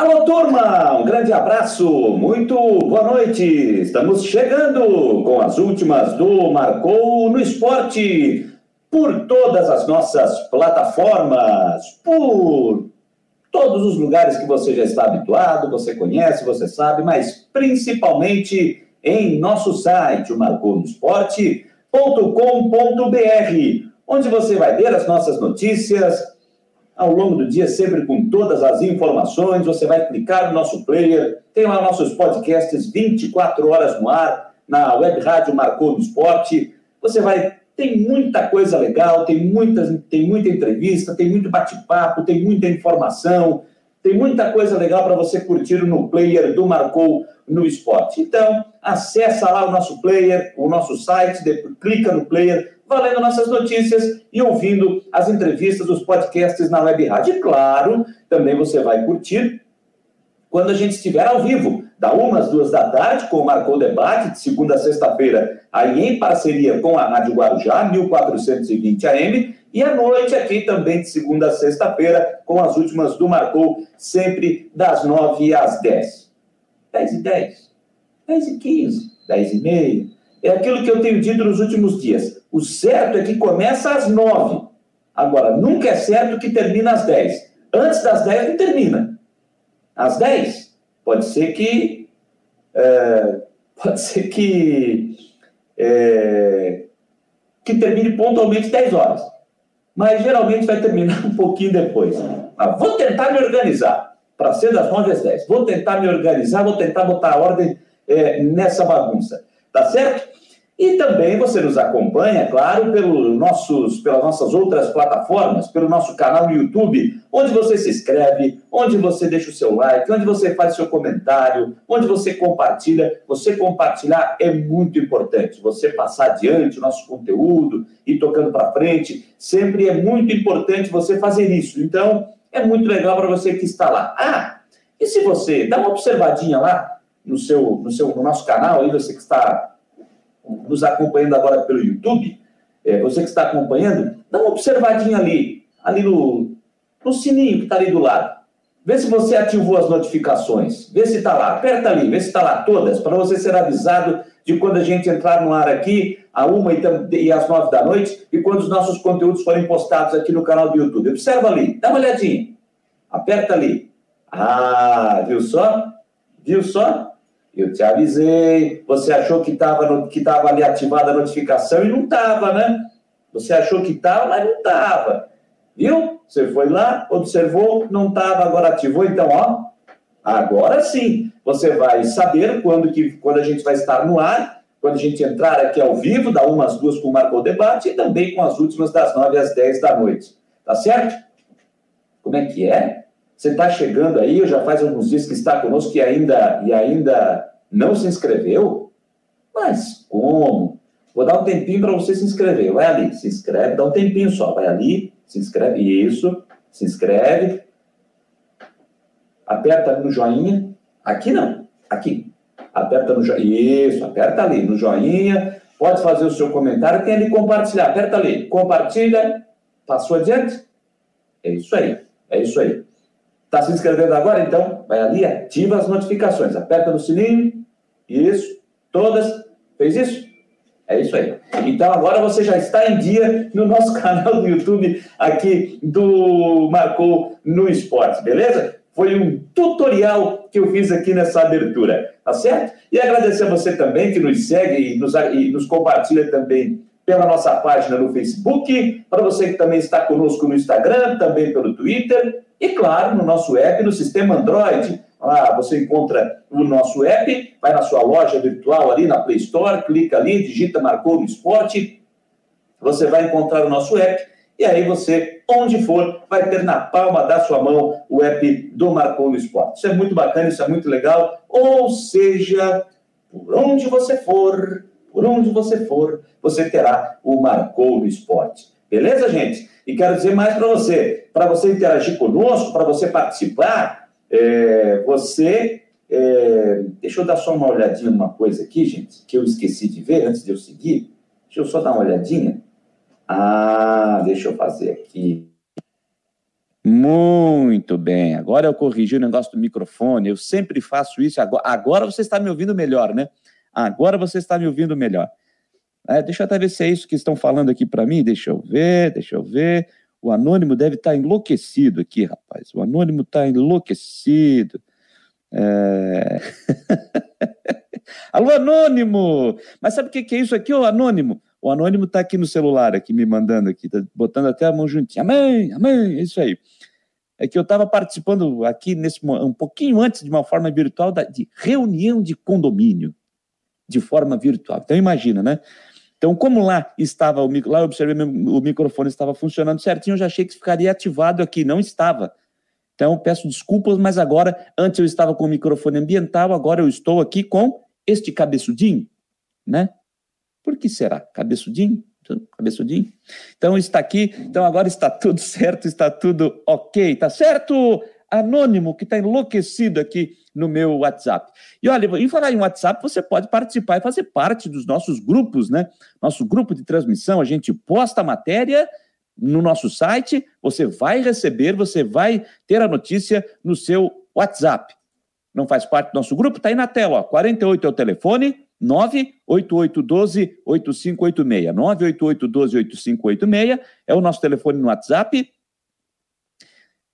Alô, turma! Um grande abraço, muito boa noite! Estamos chegando com as últimas do Marcou no Esporte por todas as nossas plataformas, por todos os lugares que você já está habituado, você conhece, você sabe, mas principalmente em nosso site, o marconosport.com.br, onde você vai ver as nossas notícias, ao longo do dia, sempre com todas as informações. Você vai clicar no nosso player, tem lá nossos podcasts 24 horas no ar, na web rádio Marcou no Esporte. Você vai. Tem muita coisa legal, tem, muitas, tem muita entrevista, tem muito bate-papo, tem muita informação, tem muita coisa legal para você curtir no player do Marcou no Esporte. Então, acessa lá o nosso player, o nosso site, clica no player, valendo nossas notícias e ouvindo as entrevistas, os podcasts na Web Rádio. E claro, também você vai curtir quando a gente estiver ao vivo, da uma às duas da tarde, com o Marcou Debate, de segunda a sexta-feira, aí em parceria com a Rádio Guarujá, 1420 AM, e à noite aqui também, de segunda a sexta-feira, com as últimas do Marcou, sempre das nove às dez. Dez e dez, dez e quinze, dez e meia. É aquilo que eu tenho dito nos últimos dias. O certo é que começa às nove. Agora, nunca é certo que termina às dez. Antes das dez não termina. Às dez, pode ser que. É, pode ser que. É, que termine pontualmente 10 horas. Mas geralmente vai terminar um pouquinho depois. Mas vou tentar me organizar para ser das 9 às 10. Vou tentar me organizar, vou tentar botar a ordem é, nessa bagunça. Tá certo? E também você nos acompanha, claro, pelo nossos, pelas nossas outras plataformas, pelo nosso canal no YouTube, onde você se inscreve, onde você deixa o seu like, onde você faz seu comentário, onde você compartilha. Você compartilhar é muito importante. Você passar adiante o nosso conteúdo e tocando para frente, sempre é muito importante você fazer isso. Então, é muito legal para você que está lá. Ah, e se você dá uma observadinha lá no seu, no seu, no nosso canal, aí você que está nos acompanhando agora pelo YouTube, é, você que está acompanhando, dá uma observadinha ali, ali no, no sininho que está ali do lado. Vê se você ativou as notificações. Vê se está lá. Aperta ali, vê se está lá todas, para você ser avisado de quando a gente entrar no ar aqui, a uma e às nove da noite, e quando os nossos conteúdos forem postados aqui no canal do YouTube. Observa ali, dá uma olhadinha. Aperta ali. Ah, viu só? Viu só? Eu te avisei, você achou que estava que tava ali ativada a notificação e não estava, né? Você achou que estava, mas não estava. Viu? Você foi lá, observou, não estava, agora ativou, então, ó, agora sim, você vai saber quando, que, quando a gente vai estar no ar, quando a gente entrar aqui ao vivo, da uma às duas com o Marcou Debate e também com as últimas das nove às dez da noite. Tá certo? Como é que é? Você está chegando aí, já faz alguns dias que está conosco e ainda, e ainda não se inscreveu? Mas como? Vou dar um tempinho para você se inscrever. Vai ali, se inscreve, dá um tempinho só. Vai ali, se inscreve. Isso, se inscreve. Aperta no joinha. Aqui não, aqui. Aperta no joinha. Isso, aperta ali no joinha. Pode fazer o seu comentário. Tem ali compartilhar. Aperta ali. Compartilha. Passou adiante? É isso aí. É isso aí. Está se inscrevendo agora? Então, vai ali, ativa as notificações, aperta no sininho, isso, todas, fez isso? É isso aí. Então, agora você já está em dia no nosso canal do YouTube aqui do Marcou no Esporte, beleza? Foi um tutorial que eu fiz aqui nessa abertura, tá certo? E agradecer a você também que nos segue e nos, e nos compartilha também pela nossa página no Facebook, para você que também está conosco no Instagram, também pelo Twitter e, claro, no nosso app, no sistema Android. Lá você encontra o nosso app, vai na sua loja virtual ali na Play Store, clica ali, digita Marcou no Esporte, você vai encontrar o nosso app e aí você, onde for, vai ter na palma da sua mão o app do Marcou no Esporte. Isso é muito bacana, isso é muito legal. Ou seja, por onde você for, por onde você for, você terá o Marcou no Esporte. Beleza, gente? E quero dizer mais para você, para você interagir conosco, para você participar, é, você. É, deixa eu dar só uma olhadinha numa coisa aqui, gente, que eu esqueci de ver antes de eu seguir. Deixa eu só dar uma olhadinha. Ah, deixa eu fazer aqui. Muito bem. Agora eu corrigi o negócio do microfone. Eu sempre faço isso. Agora, agora você está me ouvindo melhor, né? Agora você está me ouvindo melhor. É, deixa eu até ver se é isso que estão falando aqui para mim. Deixa eu ver, deixa eu ver. O anônimo deve estar tá enlouquecido aqui, rapaz. O anônimo está enlouquecido. É... Alô, anônimo! Mas sabe o que é isso aqui, ô anônimo? O anônimo está aqui no celular, aqui me mandando aqui, tá botando até a mão juntinha. Amém, amém, é isso aí. É que eu estava participando aqui nesse um pouquinho antes de uma forma virtual da, de reunião de condomínio de forma virtual. Então imagina, né? Então, como lá estava o lá eu observei o microfone estava funcionando certinho, eu já achei que ficaria ativado aqui, não estava. Então, peço desculpas, mas agora, antes eu estava com o microfone ambiental, agora eu estou aqui com este cabeçudinho, né? Por que será? Cabeçudinho? Cabeçudinho? Então está aqui, então agora está tudo certo, está tudo ok, tá certo? Anônimo, que está enlouquecido aqui no meu WhatsApp. E olha, em falar em WhatsApp, você pode participar e fazer parte dos nossos grupos, né? Nosso grupo de transmissão, a gente posta a matéria no nosso site, você vai receber, você vai ter a notícia no seu WhatsApp. Não faz parte do nosso grupo? Está aí na tela, ó. 48 é o telefone, 98812-8586. 98812-8586 é o nosso telefone no WhatsApp.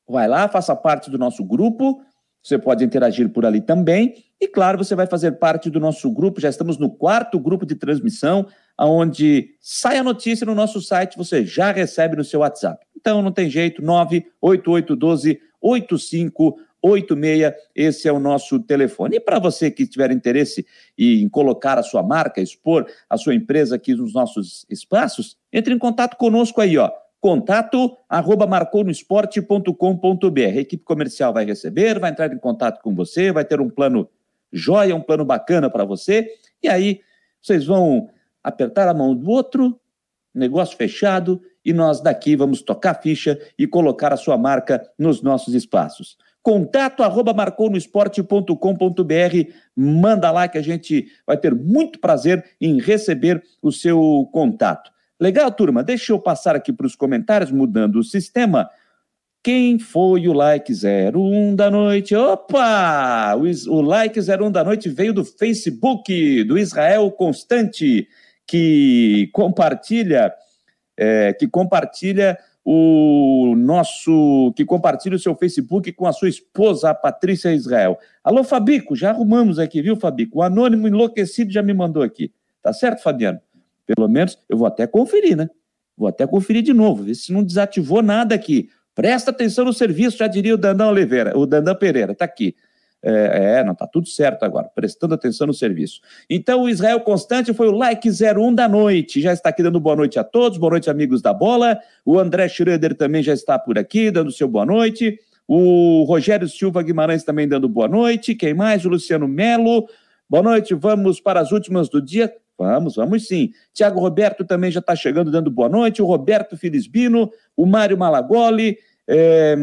Vai lá, faça parte do nosso grupo. Você pode interagir por ali também. E, claro, você vai fazer parte do nosso grupo. Já estamos no quarto grupo de transmissão, onde sai a notícia no nosso site, você já recebe no seu WhatsApp. Então, não tem jeito, 98812 8586 86, esse é o nosso telefone. E para você que tiver interesse em colocar a sua marca, expor a sua empresa aqui nos nossos espaços, entre em contato conosco aí, ó. Contato arroba marconosport.com.br. A equipe comercial vai receber, vai entrar em contato com você, vai ter um plano joia, um plano bacana para você. E aí vocês vão apertar a mão do outro, negócio fechado, e nós daqui vamos tocar ficha e colocar a sua marca nos nossos espaços contato arroba marconosport.com.br. Manda lá que a gente vai ter muito prazer em receber o seu contato. Legal, turma? Deixa eu passar aqui para os comentários, mudando o sistema. Quem foi o like 01 da noite? Opa! O like 01 da noite veio do Facebook, do Israel Constante, que compartilha, é, que compartilha o nosso que compartilha o seu Facebook com a sua esposa, a Patrícia Israel. Alô, Fabico, já arrumamos aqui, viu, Fabico? O anônimo enlouquecido já me mandou aqui. Tá certo, Fabiano? Pelo menos eu vou até conferir, né? Vou até conferir de novo, ver se não desativou nada aqui. Presta atenção no serviço, já diria o Dandan Oliveira, o Dandan Pereira, tá aqui. É, é, não, tá tudo certo agora, prestando atenção no serviço. Então, o Israel Constante foi o like 01 da noite. Já está aqui dando boa noite a todos, boa noite, amigos da bola. O André Schroeder também já está por aqui, dando seu boa noite. O Rogério Silva Guimarães também dando boa noite. Quem mais? O Luciano Melo. Boa noite, vamos para as últimas do dia. Vamos, vamos sim. Tiago Roberto também já está chegando dando boa noite. O Roberto Filisbino, o Mário Malagoli. É...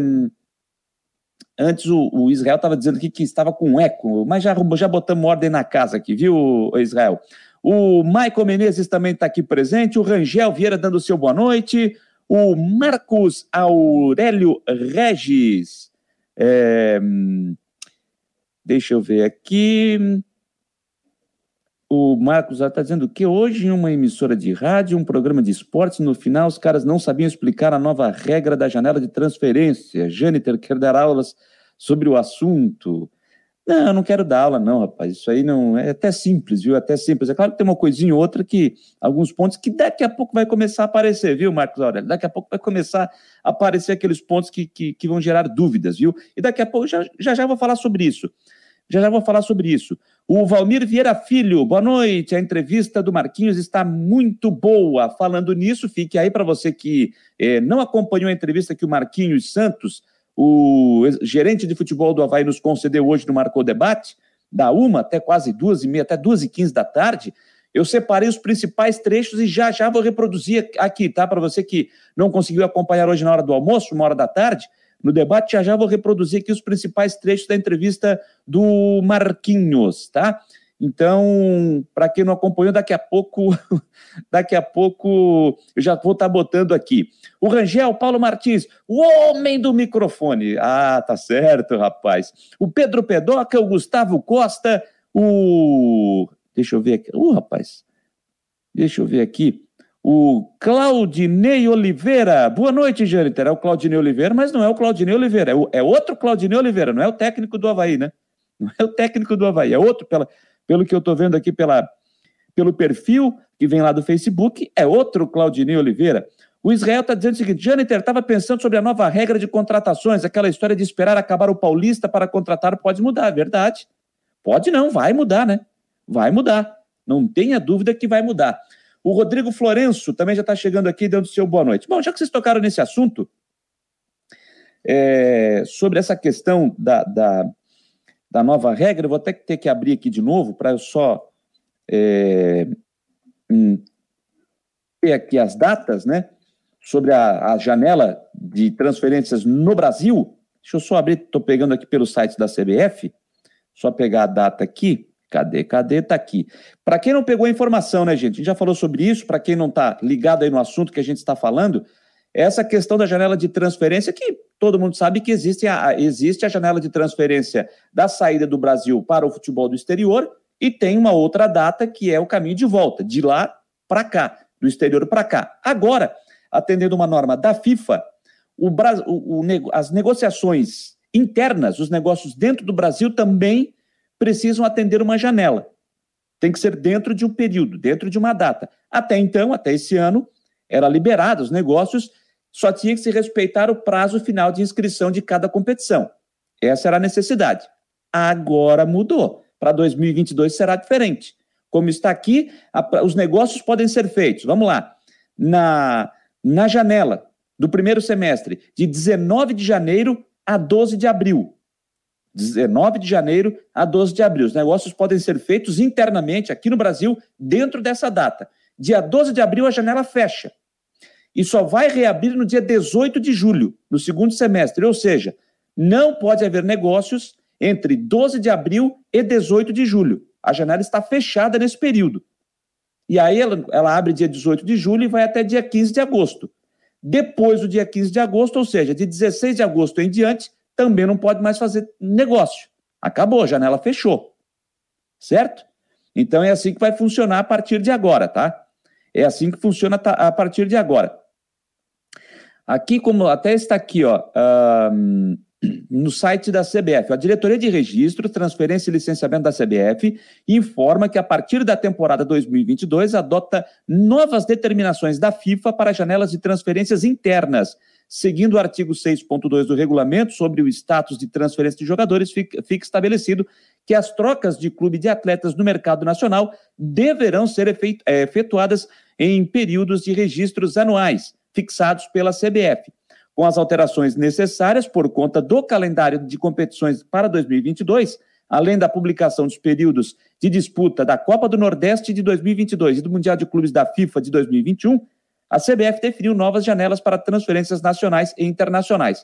Antes o, o Israel estava dizendo aqui que estava com eco, mas já, já botamos ordem na casa aqui, viu, Israel? O Michael Menezes também está aqui presente, o Rangel Vieira dando seu boa noite, o Marcos Aurélio Regis. É, deixa eu ver aqui. O Marcos está dizendo que hoje, em uma emissora de rádio, um programa de esportes, no final os caras não sabiam explicar a nova regra da janela de transferência. Jâniter quer dar aulas sobre o assunto. Não, eu não quero dar aula, não, rapaz. Isso aí não é até simples, viu? Até simples. É claro que tem uma coisinha ou outra que, alguns pontos que daqui a pouco vai começar a aparecer, viu, Marcos Aurélio? Daqui a pouco vai começar a aparecer aqueles pontos que, que, que vão gerar dúvidas, viu? E daqui a pouco já, já já vou falar sobre isso. Já já vou falar sobre isso. O Valmir Vieira Filho, boa noite. A entrevista do Marquinhos está muito boa. Falando nisso, fique aí para você que eh, não acompanhou a entrevista que o Marquinhos Santos, o gerente de futebol do Havaí, nos concedeu hoje no Marcou Debate, da uma até quase duas e meia, até duas e quinze da tarde. Eu separei os principais trechos e já já vou reproduzir aqui, tá? Para você que não conseguiu acompanhar hoje na hora do almoço, uma hora da tarde no debate. Já já vou reproduzir aqui os principais trechos da entrevista do Marquinhos, tá? Então, para quem não acompanhou, daqui a pouco, daqui a pouco eu já vou estar tá botando aqui. O Rangel Paulo Martins, o homem do microfone. Ah, tá certo, rapaz. O Pedro Pedoca, o Gustavo Costa, o Deixa eu ver aqui. Uh, rapaz. Deixa eu ver aqui. O Claudinei Oliveira. Boa noite, Jâniter. É o Claudinei Oliveira, mas não é o Claudinei Oliveira. É, o, é outro Claudinei Oliveira, não é o técnico do Havaí, né? Não é o técnico do Havaí, é outro, pela, pelo que eu estou vendo aqui pela, pelo perfil que vem lá do Facebook, é outro Claudinei Oliveira. O Israel está dizendo o seguinte: Jâniter estava pensando sobre a nova regra de contratações, aquela história de esperar acabar o Paulista para contratar pode mudar, é verdade. Pode não, vai mudar, né? Vai mudar. Não tenha dúvida que vai mudar. O Rodrigo Florenço também já está chegando aqui dando seu boa noite. Bom, já que vocês tocaram nesse assunto, é, sobre essa questão da, da, da nova regra, eu vou até ter que abrir aqui de novo para eu só é, hum, ter aqui as datas, né? Sobre a, a, janela de transferências no Brasil. Deixa eu só abrir, estou pegando aqui pelo site da CBF, só pegar a data aqui. Cadê? Cadê? Tá aqui. Para quem não pegou a informação, né, gente? A gente já falou sobre isso, para quem não está ligado aí no assunto que a gente está falando, essa questão da janela de transferência, que todo mundo sabe que existe a, existe a janela de transferência da saída do Brasil para o futebol do exterior e tem uma outra data que é o caminho de volta, de lá para cá, do exterior para cá. Agora, atendendo uma norma da FIFA, o, o, o, as negociações internas, os negócios dentro do Brasil também precisam atender uma janela. Tem que ser dentro de um período, dentro de uma data. Até então, até esse ano, era liberado os negócios só tinha que se respeitar o prazo final de inscrição de cada competição. Essa era a necessidade. Agora mudou. Para 2022 será diferente. Como está aqui, a, os negócios podem ser feitos. Vamos lá. Na, na janela do primeiro semestre, de 19 de janeiro a 12 de abril. 19 de janeiro a 12 de abril. Os negócios podem ser feitos internamente aqui no Brasil dentro dessa data. Dia 12 de abril a janela fecha e só vai reabrir no dia 18 de julho, no segundo semestre. Ou seja, não pode haver negócios entre 12 de abril e 18 de julho. A janela está fechada nesse período. E aí ela, ela abre dia 18 de julho e vai até dia 15 de agosto. Depois do dia 15 de agosto, ou seja, de 16 de agosto em diante, também não pode mais fazer negócio. Acabou, a janela fechou. Certo? Então é assim que vai funcionar a partir de agora, tá? É assim que funciona a partir de agora. Aqui, como até está aqui, ó, um, no site da CBF, a Diretoria de Registro, Transferência e Licenciamento da CBF informa que a partir da temporada 2022 adota novas determinações da FIFA para janelas de transferências internas. Seguindo o artigo 6.2 do regulamento sobre o status de transferência de jogadores, fica, estabelecido que as trocas de clube de atletas no mercado nacional deverão ser é, efetuadas em períodos de registros anuais fixados pela CBF. Com as alterações necessárias por conta do calendário de competições para 2022, além da publicação dos períodos de disputa da Copa do Nordeste de 2022 e do Mundial de Clubes da FIFA de 2021, a CBF definiu novas janelas para transferências nacionais e internacionais.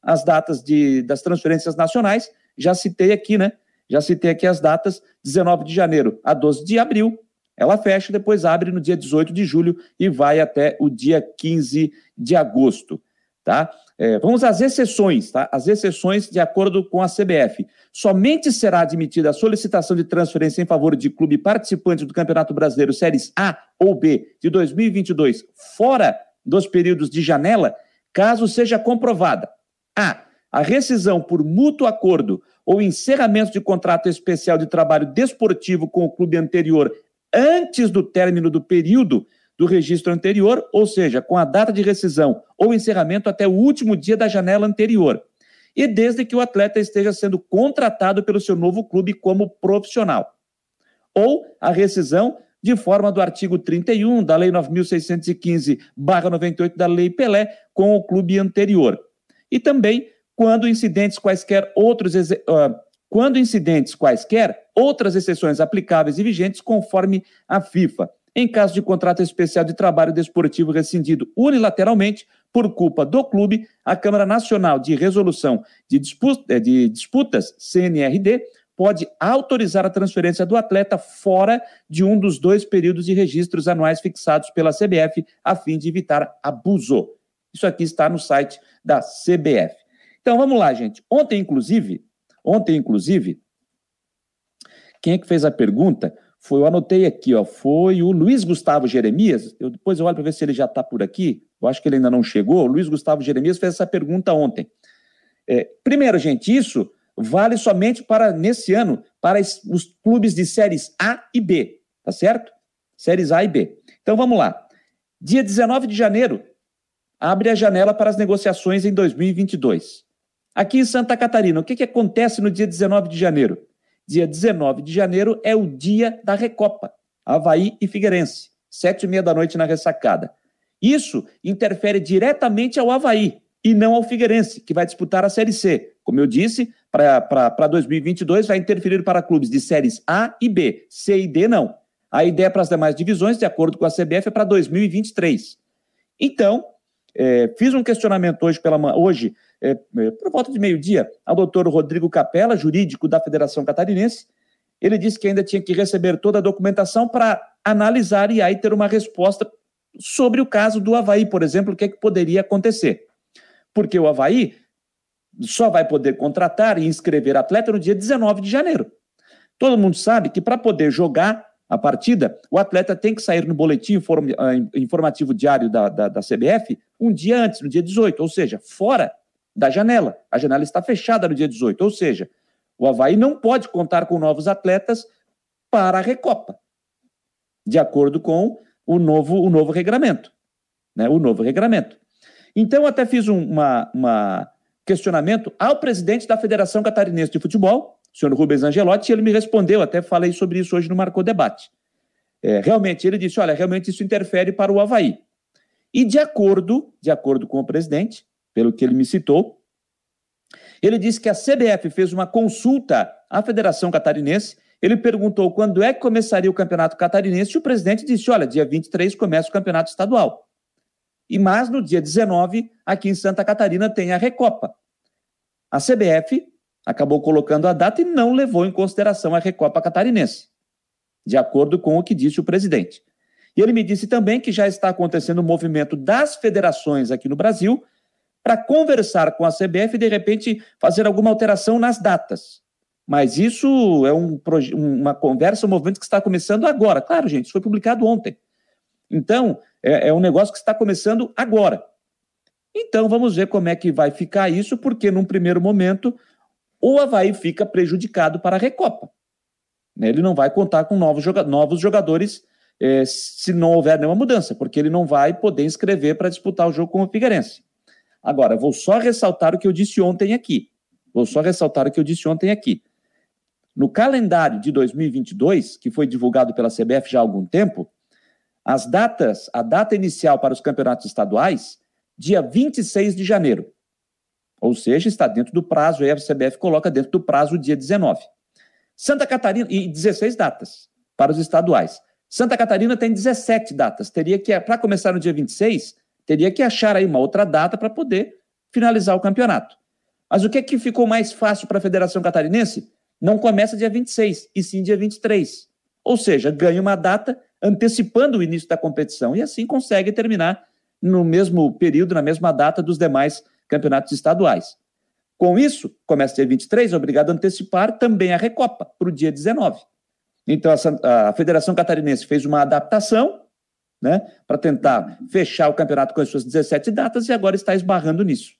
As datas de, das transferências nacionais, já citei aqui, né? Já citei aqui as datas, 19 de janeiro a 12 de abril, ela fecha, depois abre no dia 18 de julho e vai até o dia 15 de agosto. Tá? É, vamos às exceções, tá? As exceções de acordo com a CBF. Somente será admitida a solicitação de transferência em favor de clube participante do Campeonato Brasileiro Séries A ou B de 2022 fora dos períodos de janela, caso seja comprovada a a rescisão por mútuo acordo ou encerramento de contrato especial de trabalho desportivo com o clube anterior antes do término do período do registro anterior, ou seja, com a data de rescisão ou encerramento até o último dia da janela anterior, e desde que o atleta esteja sendo contratado pelo seu novo clube como profissional. Ou a rescisão de forma do artigo 31 da Lei 9615/98 da Lei Pelé com o clube anterior. E também quando incidentes quaisquer outros uh, quando incidentes quaisquer, outras exceções aplicáveis e vigentes conforme a FIFA. Em caso de contrato especial de trabalho desportivo rescindido unilateralmente por culpa do clube, a Câmara Nacional de Resolução de, Disputas, eh, de Disputas, CNRD, pode autorizar a transferência do atleta fora de um dos dois períodos de registros anuais fixados pela CBF, a fim de evitar abuso. Isso aqui está no site da CBF. Então vamos lá, gente. Ontem, inclusive, ontem, inclusive, quem é que fez a pergunta? Foi, eu anotei aqui, ó, foi o Luiz Gustavo Jeremias. Eu, depois eu olho para ver se ele já está por aqui. Eu acho que ele ainda não chegou. O Luiz Gustavo Jeremias fez essa pergunta ontem. É, primeiro, gente, isso vale somente para, nesse ano, para os clubes de séries A e B, tá certo? Séries A e B. Então vamos lá. Dia 19 de janeiro, abre a janela para as negociações em 2022. Aqui em Santa Catarina, o que, que acontece no dia 19 de janeiro? Dia 19 de janeiro é o dia da Recopa, Havaí e Figueirense, sete e meia da noite na ressacada. Isso interfere diretamente ao Havaí e não ao Figueirense, que vai disputar a Série C. Como eu disse, para 2022 vai interferir para clubes de séries A e B, C e D não. A ideia para as demais divisões, de acordo com a CBF, é para 2023. Então, é, fiz um questionamento hoje, pela, hoje é, é, por volta de meio-dia, ao doutor Rodrigo Capella, jurídico da Federação Catarinense. Ele disse que ainda tinha que receber toda a documentação para analisar e aí ter uma resposta sobre o caso do Havaí, por exemplo, o que, é que poderia acontecer. Porque o Havaí só vai poder contratar e inscrever atleta no dia 19 de janeiro. Todo mundo sabe que para poder jogar a partida, o atleta tem que sair no boletim ah, informativo diário da, da, da, CBF um dia antes, no dia 18, ou seja, fora da janela. A janela está fechada no dia 18, ou seja, o Havaí não pode contar com novos atletas para a Recopa, de acordo com o novo, o novo regramento. Né, o novo regramento. Então, até fiz um uma, uma questionamento ao presidente da Federação Catarinense de Futebol, o senhor Rubens Angelotti, e ele me respondeu, até falei sobre isso hoje no Marcou Debate. É, realmente, ele disse, olha, realmente isso interfere para o Havaí. E de acordo, de acordo com o presidente, pelo que ele me citou, ele disse que a CBF fez uma consulta à Federação Catarinense, ele perguntou quando é que começaria o Campeonato Catarinense e o presidente disse, olha, dia 23 começa o Campeonato Estadual. E mais no dia 19, aqui em Santa Catarina, tem a Recopa. A CBF acabou colocando a data e não levou em consideração a Recopa Catarinense, de acordo com o que disse o presidente. E ele me disse também que já está acontecendo o um movimento das federações aqui no Brasil para conversar com a CBF e, de repente, fazer alguma alteração nas datas. Mas isso é um, uma conversa, um movimento que está começando agora. Claro, gente, isso foi publicado ontem. Então, é, é um negócio que está começando agora. Então, vamos ver como é que vai ficar isso, porque num primeiro momento o Havaí fica prejudicado para a Recopa. Né, ele não vai contar com novos, novos jogadores é, se não houver nenhuma mudança, porque ele não vai poder inscrever para disputar o jogo com o Figueirense. Agora, vou só ressaltar o que eu disse ontem aqui. Vou só ressaltar o que eu disse ontem aqui. No calendário de 2022, que foi divulgado pela CBF já há algum tempo, as datas, a data inicial para os campeonatos estaduais, dia 26 de janeiro. Ou seja, está dentro do prazo, aí a CBF coloca dentro do prazo dia 19. Santa Catarina, e 16 datas para os estaduais. Santa Catarina tem 17 datas. Teria que, para começar no dia 26, teria que achar aí uma outra data para poder finalizar o campeonato. Mas o que é que ficou mais fácil para a Federação Catarinense? Não começa dia 26, e sim dia 23. Ou seja, ganha uma data antecipando o início da competição e assim consegue terminar no mesmo período, na mesma data dos demais campeonatos estaduais. Com isso, começa dia 23, é obrigado a antecipar também a Recopa para o dia 19. Então, a, a Federação Catarinense fez uma adaptação né, para tentar fechar o campeonato com as suas 17 datas e agora está esbarrando nisso.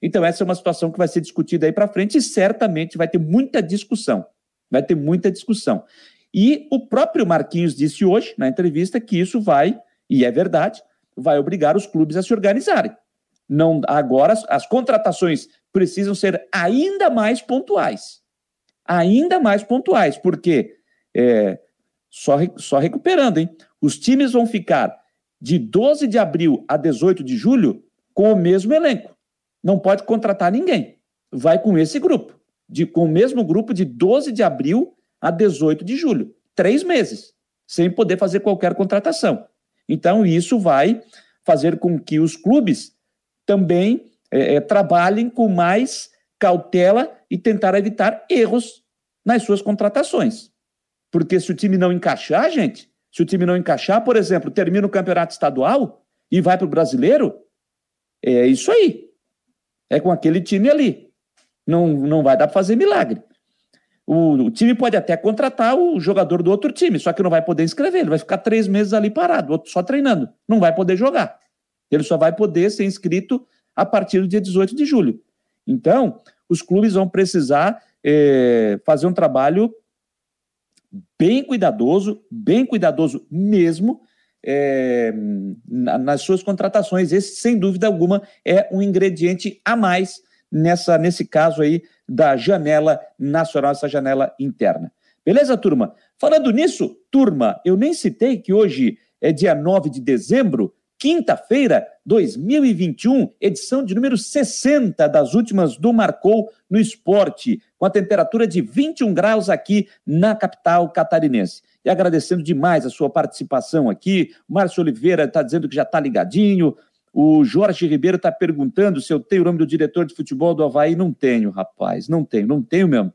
Então, essa é uma situação que vai ser discutida aí para frente e certamente vai ter muita discussão. Vai ter muita discussão. E o próprio Marquinhos disse hoje, na entrevista, que isso vai, e é verdade, vai obrigar os clubes a se organizarem. Não, agora, as, as contratações precisam ser ainda mais pontuais. Ainda mais pontuais, porque é, só, só recuperando, hein? Os times vão ficar de 12 de abril a 18 de julho com o mesmo elenco. Não pode contratar ninguém. Vai com esse grupo, de, com o mesmo grupo de 12 de abril a 18 de julho. Três meses, sem poder fazer qualquer contratação. Então, isso vai fazer com que os clubes também é, é, trabalhem com mais cautela e tentar evitar erros nas suas contratações. Porque se o time não encaixar, gente, se o time não encaixar, por exemplo, termina o campeonato estadual e vai para o brasileiro, é isso aí. É com aquele time ali. Não, não vai dar para fazer milagre. O, o, time pode até contratar o jogador do outro time, só que não vai poder inscrever. Ele vai ficar três meses ali parado, só treinando. Não vai poder jogar. Ele só vai poder ser inscrito a partir do dia 18 de julho. Então, os clubes vão precisar é, fazer um trabalho bem cuidadoso, bem cuidadoso mesmo, é, nas suas contratações. Esse, sem dúvida alguma, é um ingrediente a mais nessa, nesse caso aí da janela nacional, essa janela interna. Beleza, turma? Falando nisso, turma, eu nem citei que hoje é dia 9 de dezembro, quinta-feira, 2021, edição de número 60 das últimas do Marcou no Esporte, com a temperatura de 21 graus aqui na capital catarinense. E agradecendo demais a sua participação aqui. Márcio Oliveira está dizendo que já está ligadinho. O Jorge Ribeiro está perguntando se eu tenho o nome do diretor de futebol do Havaí. Não tenho, rapaz, não tenho, não tenho mesmo.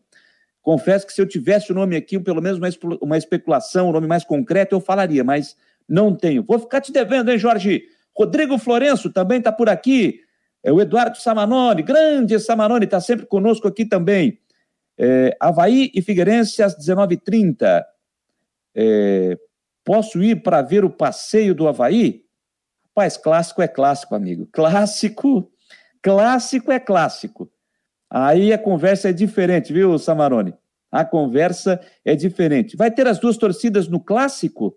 Confesso que se eu tivesse o nome aqui, pelo menos uma, especulação, um nome mais concreto, eu falaria, mas não tenho. Vou ficar te devendo, hein, Jorge? Rodrigo Florenço também está por aqui. É o Eduardo Samanoni, grande Samanoni, está sempre conosco aqui também. É, Havaí e Figueirense às 19h30. É, posso ir para ver o passeio do Havaí? Rapaz, clássico é clássico, amigo. Clássico, clássico é clássico. Aí a conversa é diferente, viu, Samarone? A conversa é diferente. Vai ter as duas torcidas no clássico?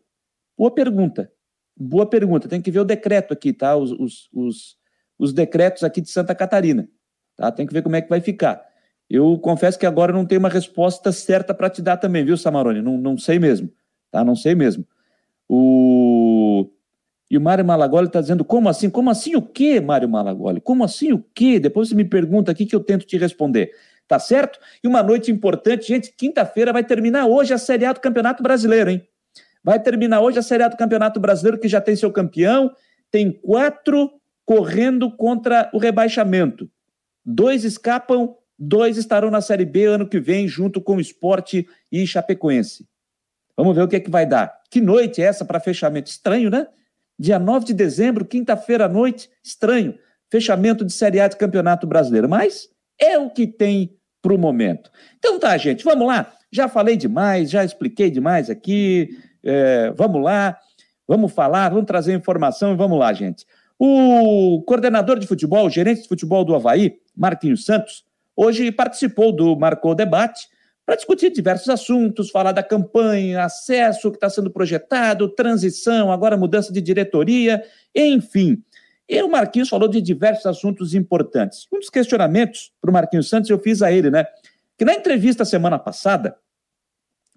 Boa pergunta. Boa pergunta. Tem que ver o decreto aqui, tá? Os, os, os, os decretos aqui de Santa Catarina. Tá? Tem que ver como é que vai ficar. Eu confesso que agora não tenho uma resposta certa para te dar também, viu, Samarone? Não, não sei mesmo. Tá? Não sei mesmo. O... E o Mário Malagoli está dizendo, como assim? Como assim o quê, Mário Malagoli? Como assim o quê? Depois você me pergunta aqui que eu tento te responder. Tá certo? E uma noite importante, gente, quinta-feira vai terminar hoje a Série A do Campeonato Brasileiro, hein? Vai terminar hoje a Série A do Campeonato Brasileiro, que já tem seu campeão, tem quatro correndo contra o rebaixamento. Dois escapam, dois estarão na Série B ano que vem, junto com o Esporte e Chapecoense. Vamos ver o que é que vai dar. Que noite é essa para fechamento? Estranho, né? Dia 9 de dezembro, quinta-feira à noite, estranho. Fechamento de Série A de Campeonato Brasileiro. Mas é o que tem para o momento. Então tá, gente, vamos lá. Já falei demais, já expliquei demais aqui. É, vamos lá, vamos falar, vamos trazer informação e vamos lá, gente. O coordenador de futebol, gerente de futebol do Havaí, Marquinhos Santos, hoje participou do Marcou Debate para discutir diversos assuntos, falar da campanha, acesso que está sendo projetado, transição, agora mudança de diretoria, enfim. E o Marquinhos falou de diversos assuntos importantes. Um dos questionamentos para o Marquinhos Santos eu fiz a ele, né? Que na entrevista semana passada,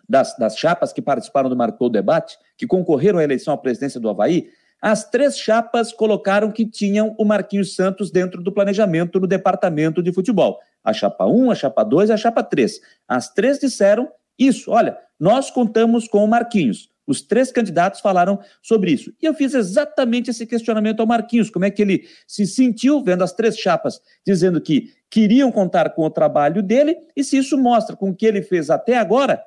das, das chapas que participaram do Marcou Debate, que concorreram à eleição à presidência do Havaí, as três chapas colocaram que tinham o Marquinhos Santos dentro do planejamento no departamento de futebol. A chapa 1, a chapa 2 e a chapa 3. As três disseram isso. Olha, nós contamos com o Marquinhos. Os três candidatos falaram sobre isso. E eu fiz exatamente esse questionamento ao Marquinhos, como é que ele se sentiu vendo as três chapas dizendo que queriam contar com o trabalho dele e se isso mostra com o que ele fez até agora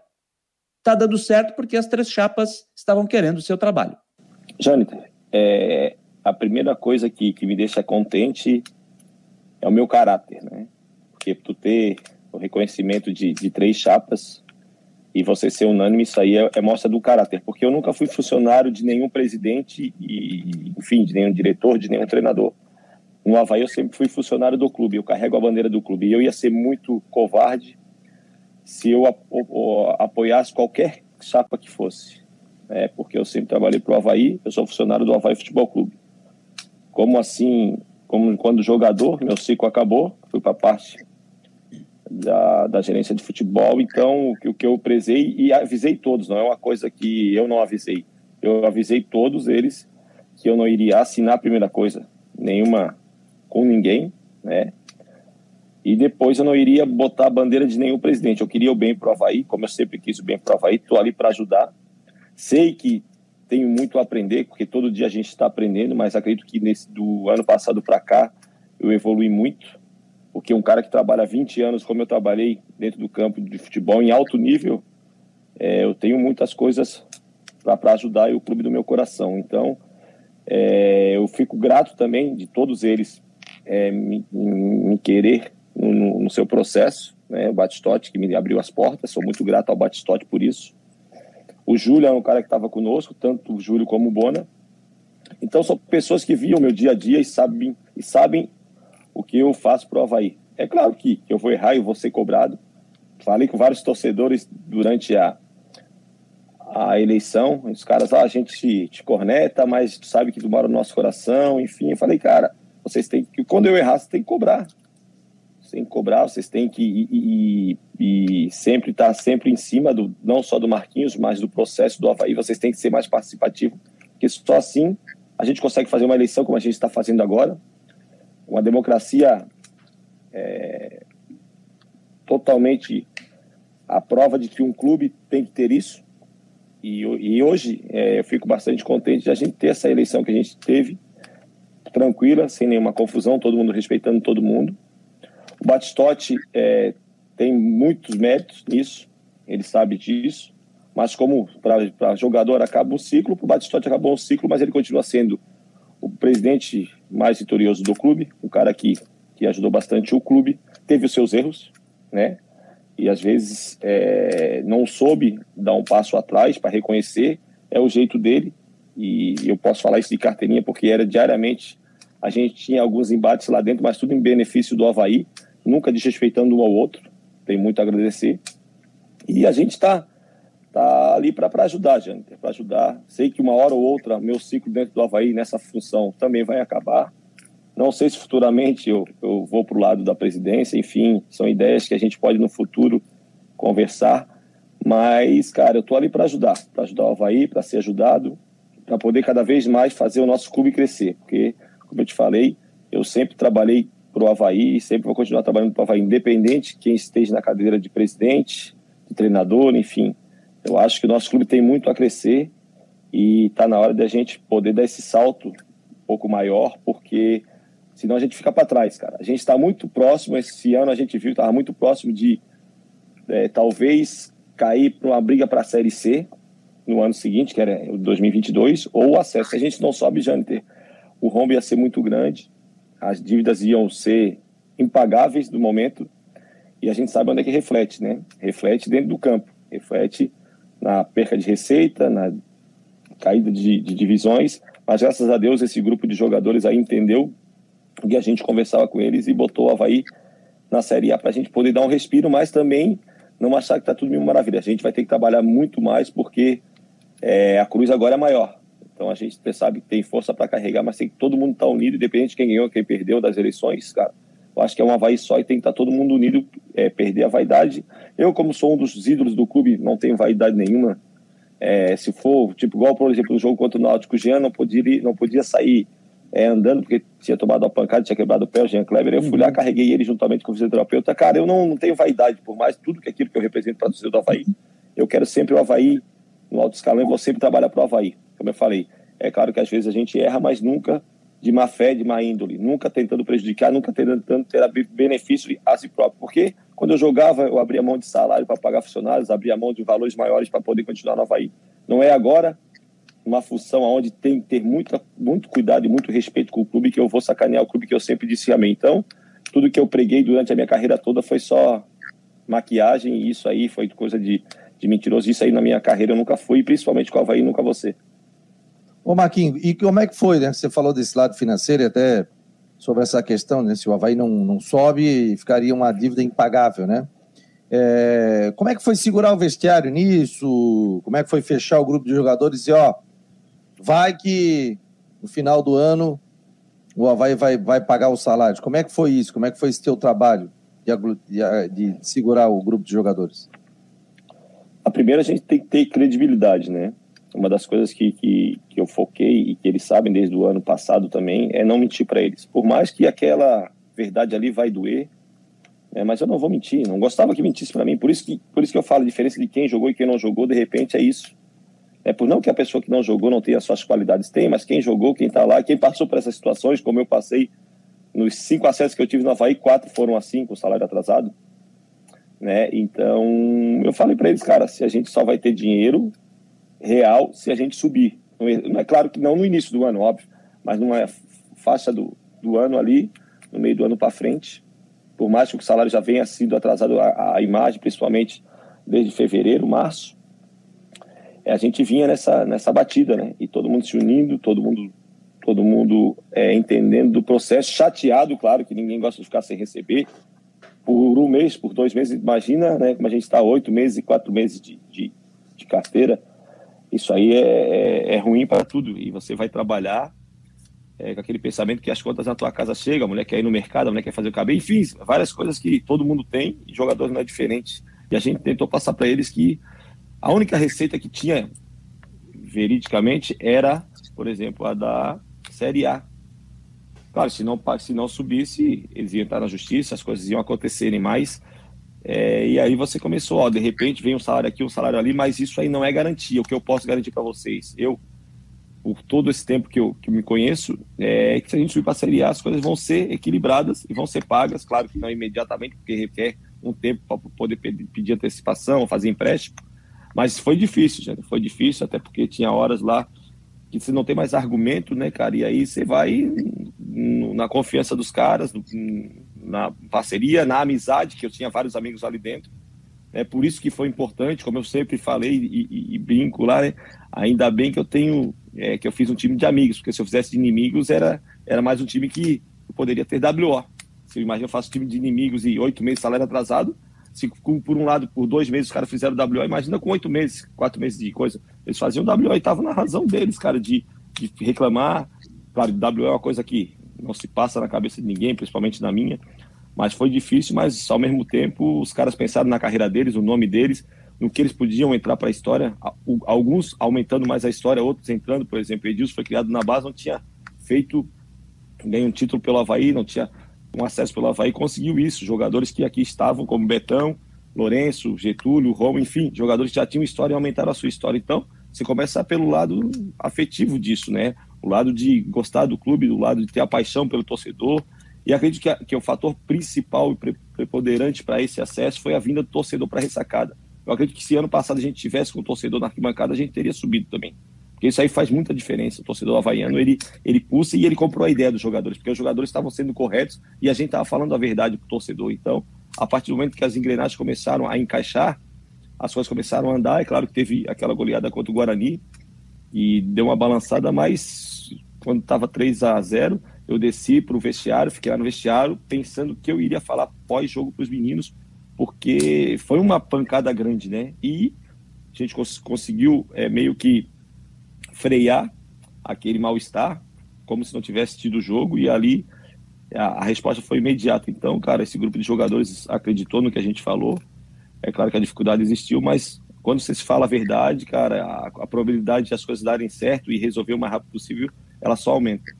está dando certo porque as três chapas estavam querendo o seu trabalho. Jonathan, é, a primeira coisa que, que me deixa contente é o meu caráter, né? Porque tu ter o reconhecimento de, de três chapas e você ser unânime, isso aí é, é, mostra do caráter. Porque eu nunca fui funcionário de nenhum presidente e, enfim, de nenhum diretor, de nenhum treinador. No Havaí eu sempre fui funcionário do clube, eu carrego a bandeira do clube. E eu ia ser muito covarde se eu apoiasse qualquer chapa que fosse. É, porque eu sempre trabalhei para o Havaí, eu sou funcionário do Havaí Futebol Clube. Como assim, como quando jogador, meu ciclo acabou, fui para a parte da, da gerência de futebol, então o que, o que eu prezei e avisei todos, não é uma coisa que eu não avisei. Eu avisei todos eles que eu não iria assinar a primeira coisa, nenhuma com ninguém, né? E depois eu não iria botar a bandeira de nenhum presidente. Eu queria o bem para o Havaí, como eu sempre quis o bem para o Havaí. Estou ali para ajudar. Sei que tenho muito a aprender, porque todo dia a gente está aprendendo, mas acredito que nesse do ano passado para cá eu evolui muito. porque um cara que trabalha 20 anos, como eu trabalhei dentro do campo de futebol em alto nível, é, eu tenho muitas coisas para ajudar o clube do meu coração. Então, é, eu fico grato também de todos eles é, me, me, querer no, no, seu processo. Né? O Batistote que me abriu as portas, sou muito grato ao Batistote por isso. O Júlio é um cara que estava conosco, tanto o Júlio como o Bona. Então, são pessoas que viam meu dia a dia e sabem, e sabem o que eu faço para o Havaí. É claro que eu vou errar e vou ser cobrado. Falei com vários torcedores durante a, a eleição. Os caras, ah, a gente te, te corneta, mas tu sabe que tu mora no nosso coração. Enfim, eu falei, cara, vocês têm que. Quando eu errar, vocês têm que cobrar. Vocês têm que cobrar, vocês têm que. E, e, e sempre estar tá sempre em cima, do, não só do Marquinhos, mas do processo do Havaí. Vocês têm que ser mais participativo, porque só assim a gente consegue fazer uma eleição como a gente está fazendo agora. Uma democracia é, totalmente a prova de que um clube tem que ter isso e, e hoje é, eu fico bastante contente de a gente ter essa eleição que a gente teve, tranquila, sem nenhuma confusão, todo mundo respeitando todo mundo. O Batistotti é, tem muitos méritos nisso, ele sabe disso, mas como para jogador acaba um ciclo, para o Batistotti acabou um ciclo, mas ele continua sendo o presidente mais vitorioso do clube, o cara que, que ajudou bastante o clube, teve os seus erros, né? e às vezes é, não soube dar um passo atrás para reconhecer, é o jeito dele. E eu posso falar isso de carteirinha porque era diariamente a gente tinha alguns embates lá dentro, mas tudo em benefício do Havaí, nunca desrespeitando um ao outro. Tem muito a agradecer. E a gente está tá ali para ajudar, Jâniter, para ajudar. Sei que uma hora ou outra meu ciclo dentro do Havaí nessa função também vai acabar. Não sei se futuramente eu, eu vou para o lado da presidência, enfim, são ideias que a gente pode no futuro conversar. Mas, cara, eu estou ali para ajudar, para ajudar o Havaí, para ser ajudado, para poder cada vez mais fazer o nosso clube crescer. Porque, como eu te falei, eu sempre trabalhei para o Havaí e sempre vou continuar trabalhando para o Havaí, independente de quem esteja na cadeira de presidente, de treinador, enfim. Eu acho que o nosso clube tem muito a crescer e está na hora de a gente poder dar esse salto um pouco maior, porque senão a gente fica para trás, cara. A gente está muito próximo, esse ano a gente viu, estava muito próximo de é, talvez cair para uma briga para a Série C no ano seguinte, que era o 2022, ou o acesso. Se a gente não sobe, Janter, o rombo ia ser muito grande, as dívidas iam ser impagáveis no momento, e a gente sabe onde é que reflete, né? Reflete dentro do campo, reflete na perca de receita, na caída de, de divisões, mas graças a Deus esse grupo de jogadores aí entendeu e a gente conversava com eles e botou o Havaí na Série A para a gente poder dar um respiro, mas também não achar que está tudo mil maravilha. A gente vai ter que trabalhar muito mais porque é, a cruz agora é maior. Então a gente sabe que tem força para carregar, mas tem que todo mundo estar tá unido, independente de quem ganhou, quem perdeu das eleições, cara. Eu acho que é um Havaí só e tem que estar tá todo mundo unido, é, perder a vaidade. Eu, como sou um dos ídolos do clube, não tenho vaidade nenhuma. É, se for, tipo, igual, por exemplo, no jogo contra o Náutico, o Jean não podia, não podia sair é, andando, porque tinha tomado a pancada, tinha quebrado o pé, o Jean Kleber. Eu fui uhum. lá, carreguei ele juntamente com o fisioterapeuta. Cara, eu não, não tenho vaidade, por mais tudo que aquilo que eu represento para o do Havaí. Eu quero sempre o Havaí no alto escalão e vou sempre trabalhar para o Havaí. Como eu falei, é claro que às vezes a gente erra, mas nunca de má fé, de má índole, nunca tentando prejudicar, nunca tentando ter benefício a si próprio. Porque quando eu jogava, eu abria mão de salário para pagar funcionários, abria mão de valores maiores para poder continuar no Havaí. Não é agora uma função onde tem que ter muito, muito cuidado e muito respeito com o clube, que eu vou sacanear o clube que eu sempre disse amém. Então, tudo que eu preguei durante a minha carreira toda foi só maquiagem, e isso aí foi coisa de, de mentiroso. Isso aí na minha carreira eu nunca fui, principalmente com o Havaí, nunca você. Ô Marquinhos, e como é que foi, né? Você falou desse lado financeiro e até sobre essa questão, né? Se o Havaí não, não sobe, ficaria uma dívida impagável, né? É, como é que foi segurar o vestiário nisso? Como é que foi fechar o grupo de jogadores e, ó, vai que no final do ano o Havaí vai, vai pagar os salários. Como é que foi isso? Como é que foi esse teu trabalho de, de, de segurar o grupo de jogadores? A primeira, a gente tem que ter credibilidade, né? Uma das coisas que, que, que eu foquei e que eles sabem desde o ano passado também é não mentir para eles. Por mais que aquela verdade ali vai doer, né? mas eu não vou mentir. Não gostava que mentisse para mim. Por isso que, por isso que eu falo a diferença de quem jogou e quem não jogou. De repente é isso. É por não que a pessoa que não jogou não tenha suas qualidades, tem, mas quem jogou, quem está lá, quem passou por essas situações, como eu passei nos cinco acessos que eu tive no Havaí, quatro foram assim, com salário atrasado. Né? Então, eu falei para eles, cara, se a gente só vai ter dinheiro real se a gente subir. Não é, é claro que não no início do ano, óbvio, mas numa faixa do, do ano ali, no meio do ano para frente, por mais que o salário já venha sido atrasado, a, a imagem, principalmente desde fevereiro, março, a gente vinha nessa, nessa batida, né? E todo mundo se unindo, todo mundo todo mundo é, entendendo do processo, chateado, claro, que ninguém gosta de ficar sem receber, por um mês, por dois meses, imagina, né, como a gente está oito meses e quatro meses de, de, de carteira, isso aí é, é, é ruim para tudo, e você vai trabalhar é, com aquele pensamento que as contas na tua casa chegam, a mulher quer ir no mercado, a mulher quer fazer o cabelo, enfim, várias coisas que todo mundo tem, e jogadores não é diferente, e a gente tentou passar para eles que a única receita que tinha, veridicamente, era, por exemplo, a da Série A. Claro, se não, se não subisse, eles iam estar na justiça, as coisas iam acontecerem mais. É, e aí você começou, ó, de repente vem um salário aqui, um salário ali, mas isso aí não é garantia. O que eu posso garantir para vocês, eu, por todo esse tempo que eu, que eu me conheço, é que se a gente subir para a Série A, as coisas vão ser equilibradas e vão ser pagas. Claro que não imediatamente, porque requer um tempo para poder pedir antecipação, fazer empréstimo. Mas foi difícil, gente. Foi difícil, até porque tinha horas lá que você não tem mais argumento, né, cara? E aí você vai na confiança dos caras, na parceria, na amizade, que eu tinha vários amigos ali dentro. É por isso que foi importante, como eu sempre falei e, e, e brinco lá, né? ainda bem que eu tenho, é, que eu fiz um time de amigos, porque se eu fizesse de inimigos era, era mais um time que eu poderia ter WO. Se eu imagino, eu faço time de inimigos e oito meses salário atrasado, se por um lado, por dois meses os caras fizeram WO, imagina com oito meses, quatro meses de coisa. Eles faziam WO e estavam na razão deles, cara, de, de reclamar. Claro, WO é uma coisa que não se passa na cabeça de ninguém, principalmente na minha. Mas foi difícil, mas ao mesmo tempo os caras pensaram na carreira deles, o nome deles, no que eles podiam entrar para a história. Alguns aumentando mais a história, outros entrando. Por exemplo, Edilson foi criado na base, não tinha feito, ganho um título pelo Havaí, não tinha um acesso pelo Havaí, conseguiu isso. Jogadores que aqui estavam, como Betão, Lourenço, Getúlio, Romo, enfim, jogadores que já tinham história e aumentaram a sua história. Então, você começa pelo lado afetivo disso, né? O lado de gostar do clube, do lado de ter a paixão pelo torcedor. E acredito que, que o fator principal e preponderante para esse acesso foi a vinda do torcedor para a ressacada. Eu acredito que se ano passado a gente tivesse com o torcedor na arquibancada, a gente teria subido também. Porque isso aí faz muita diferença. O torcedor havaiano, ele, ele pulsa e ele comprou a ideia dos jogadores, porque os jogadores estavam sendo corretos e a gente estava falando a verdade para o torcedor. Então, a partir do momento que as engrenagens começaram a encaixar, as coisas começaram a andar. É claro que teve aquela goleada contra o Guarani e deu uma balançada, mas quando estava 3 a 0 eu desci para o vestiário, fiquei lá no vestiário pensando que eu iria falar pós-jogo para os meninos, porque foi uma pancada grande, né? E a gente cons conseguiu é, meio que frear aquele mal-estar, como se não tivesse tido o jogo, e ali a, a, resposta foi imediata. Então, cara, esse grupo de jogadores acreditou no que a gente falou. É claro que a dificuldade existiu, mas quando você se fala a verdade, cara, a, a probabilidade de as coisas darem certo e resolver o mais rápido possível, ela só aumenta.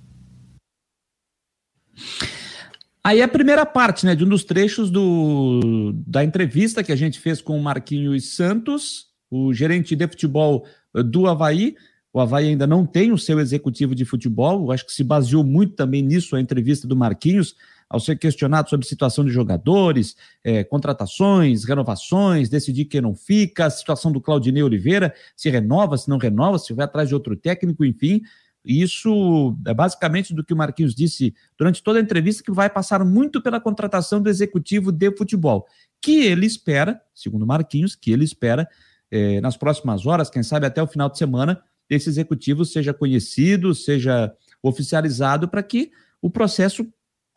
Aí a primeira parte, né, de um dos trechos do, da entrevista que a gente fez com o Marquinhos Santos, o gerente de futebol do Havaí, o Havaí ainda não tem o seu executivo de futebol, acho que se baseou muito também nisso a entrevista do Marquinhos, ao ser questionado sobre situação de jogadores, é, contratações, renovações, decidir quem não fica, a situação do Claudinei Oliveira, se renova, se não renova, se vai atrás de outro técnico, enfim. Isso é basicamente do que o Marquinhos disse durante toda a entrevista, que vai passar muito pela contratação do executivo de futebol, que ele espera, segundo Marquinhos, que ele espera é, nas próximas horas, quem sabe até o final de semana, esse executivo seja conhecido, seja oficializado, para que o processo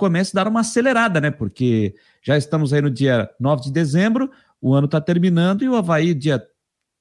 comece a dar uma acelerada, né? Porque já estamos aí no dia 9 de dezembro, o ano está terminando e o Havaí, dia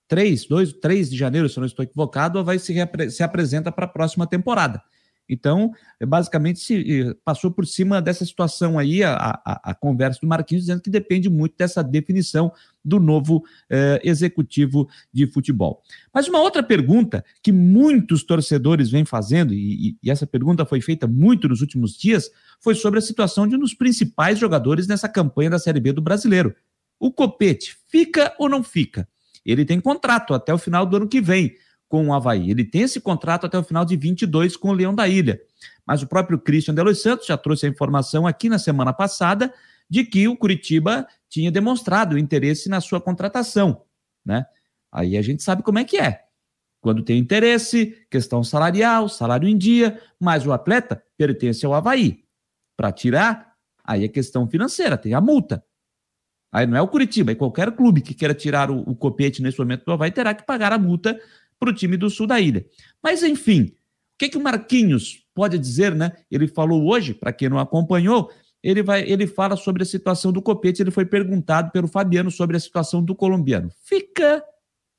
3, 2, 3 de janeiro, se eu não estou equivocado, o Havaí se, se apresenta para a próxima temporada. Então, é basicamente, se passou por cima dessa situação aí, a, a, a, conversa do Marquinhos, dizendo que depende muito dessa definição do novo eh, executivo de futebol. Mas uma outra pergunta que muitos torcedores vêm fazendo, e, e essa pergunta foi feita muito nos últimos dias, foi sobre a situação de um dos principais jogadores nessa campanha da Série B do brasileiro. O Copete, fica ou não fica? Ele tem contrato até o final do ano que vem com o Havaí. Ele tem esse contrato até o final de 22 com o Leão da Ilha. Mas o próprio Christian Delois Santos já trouxe a informação aqui na semana passada de que o Curitiba tinha demonstrado interesse na sua contratação, né? Aí a gente sabe como é que é. Quando tem interesse, questão salarial, salário em dia, mas o atleta pertence ao Havaí. Para tirar, aí é questão financeira, tem a multa. Aí não é o Curitiba, é qualquer clube que queira tirar o, o copete nesse momento do Havaí terá que pagar a multa para o time do sul da ilha. Mas enfim, o que, que o Marquinhos pode dizer, né? Ele falou hoje, para quem não acompanhou, ele, vai, ele fala sobre a situação do copete. Ele foi perguntado pelo Fabiano sobre a situação do colombiano. Fica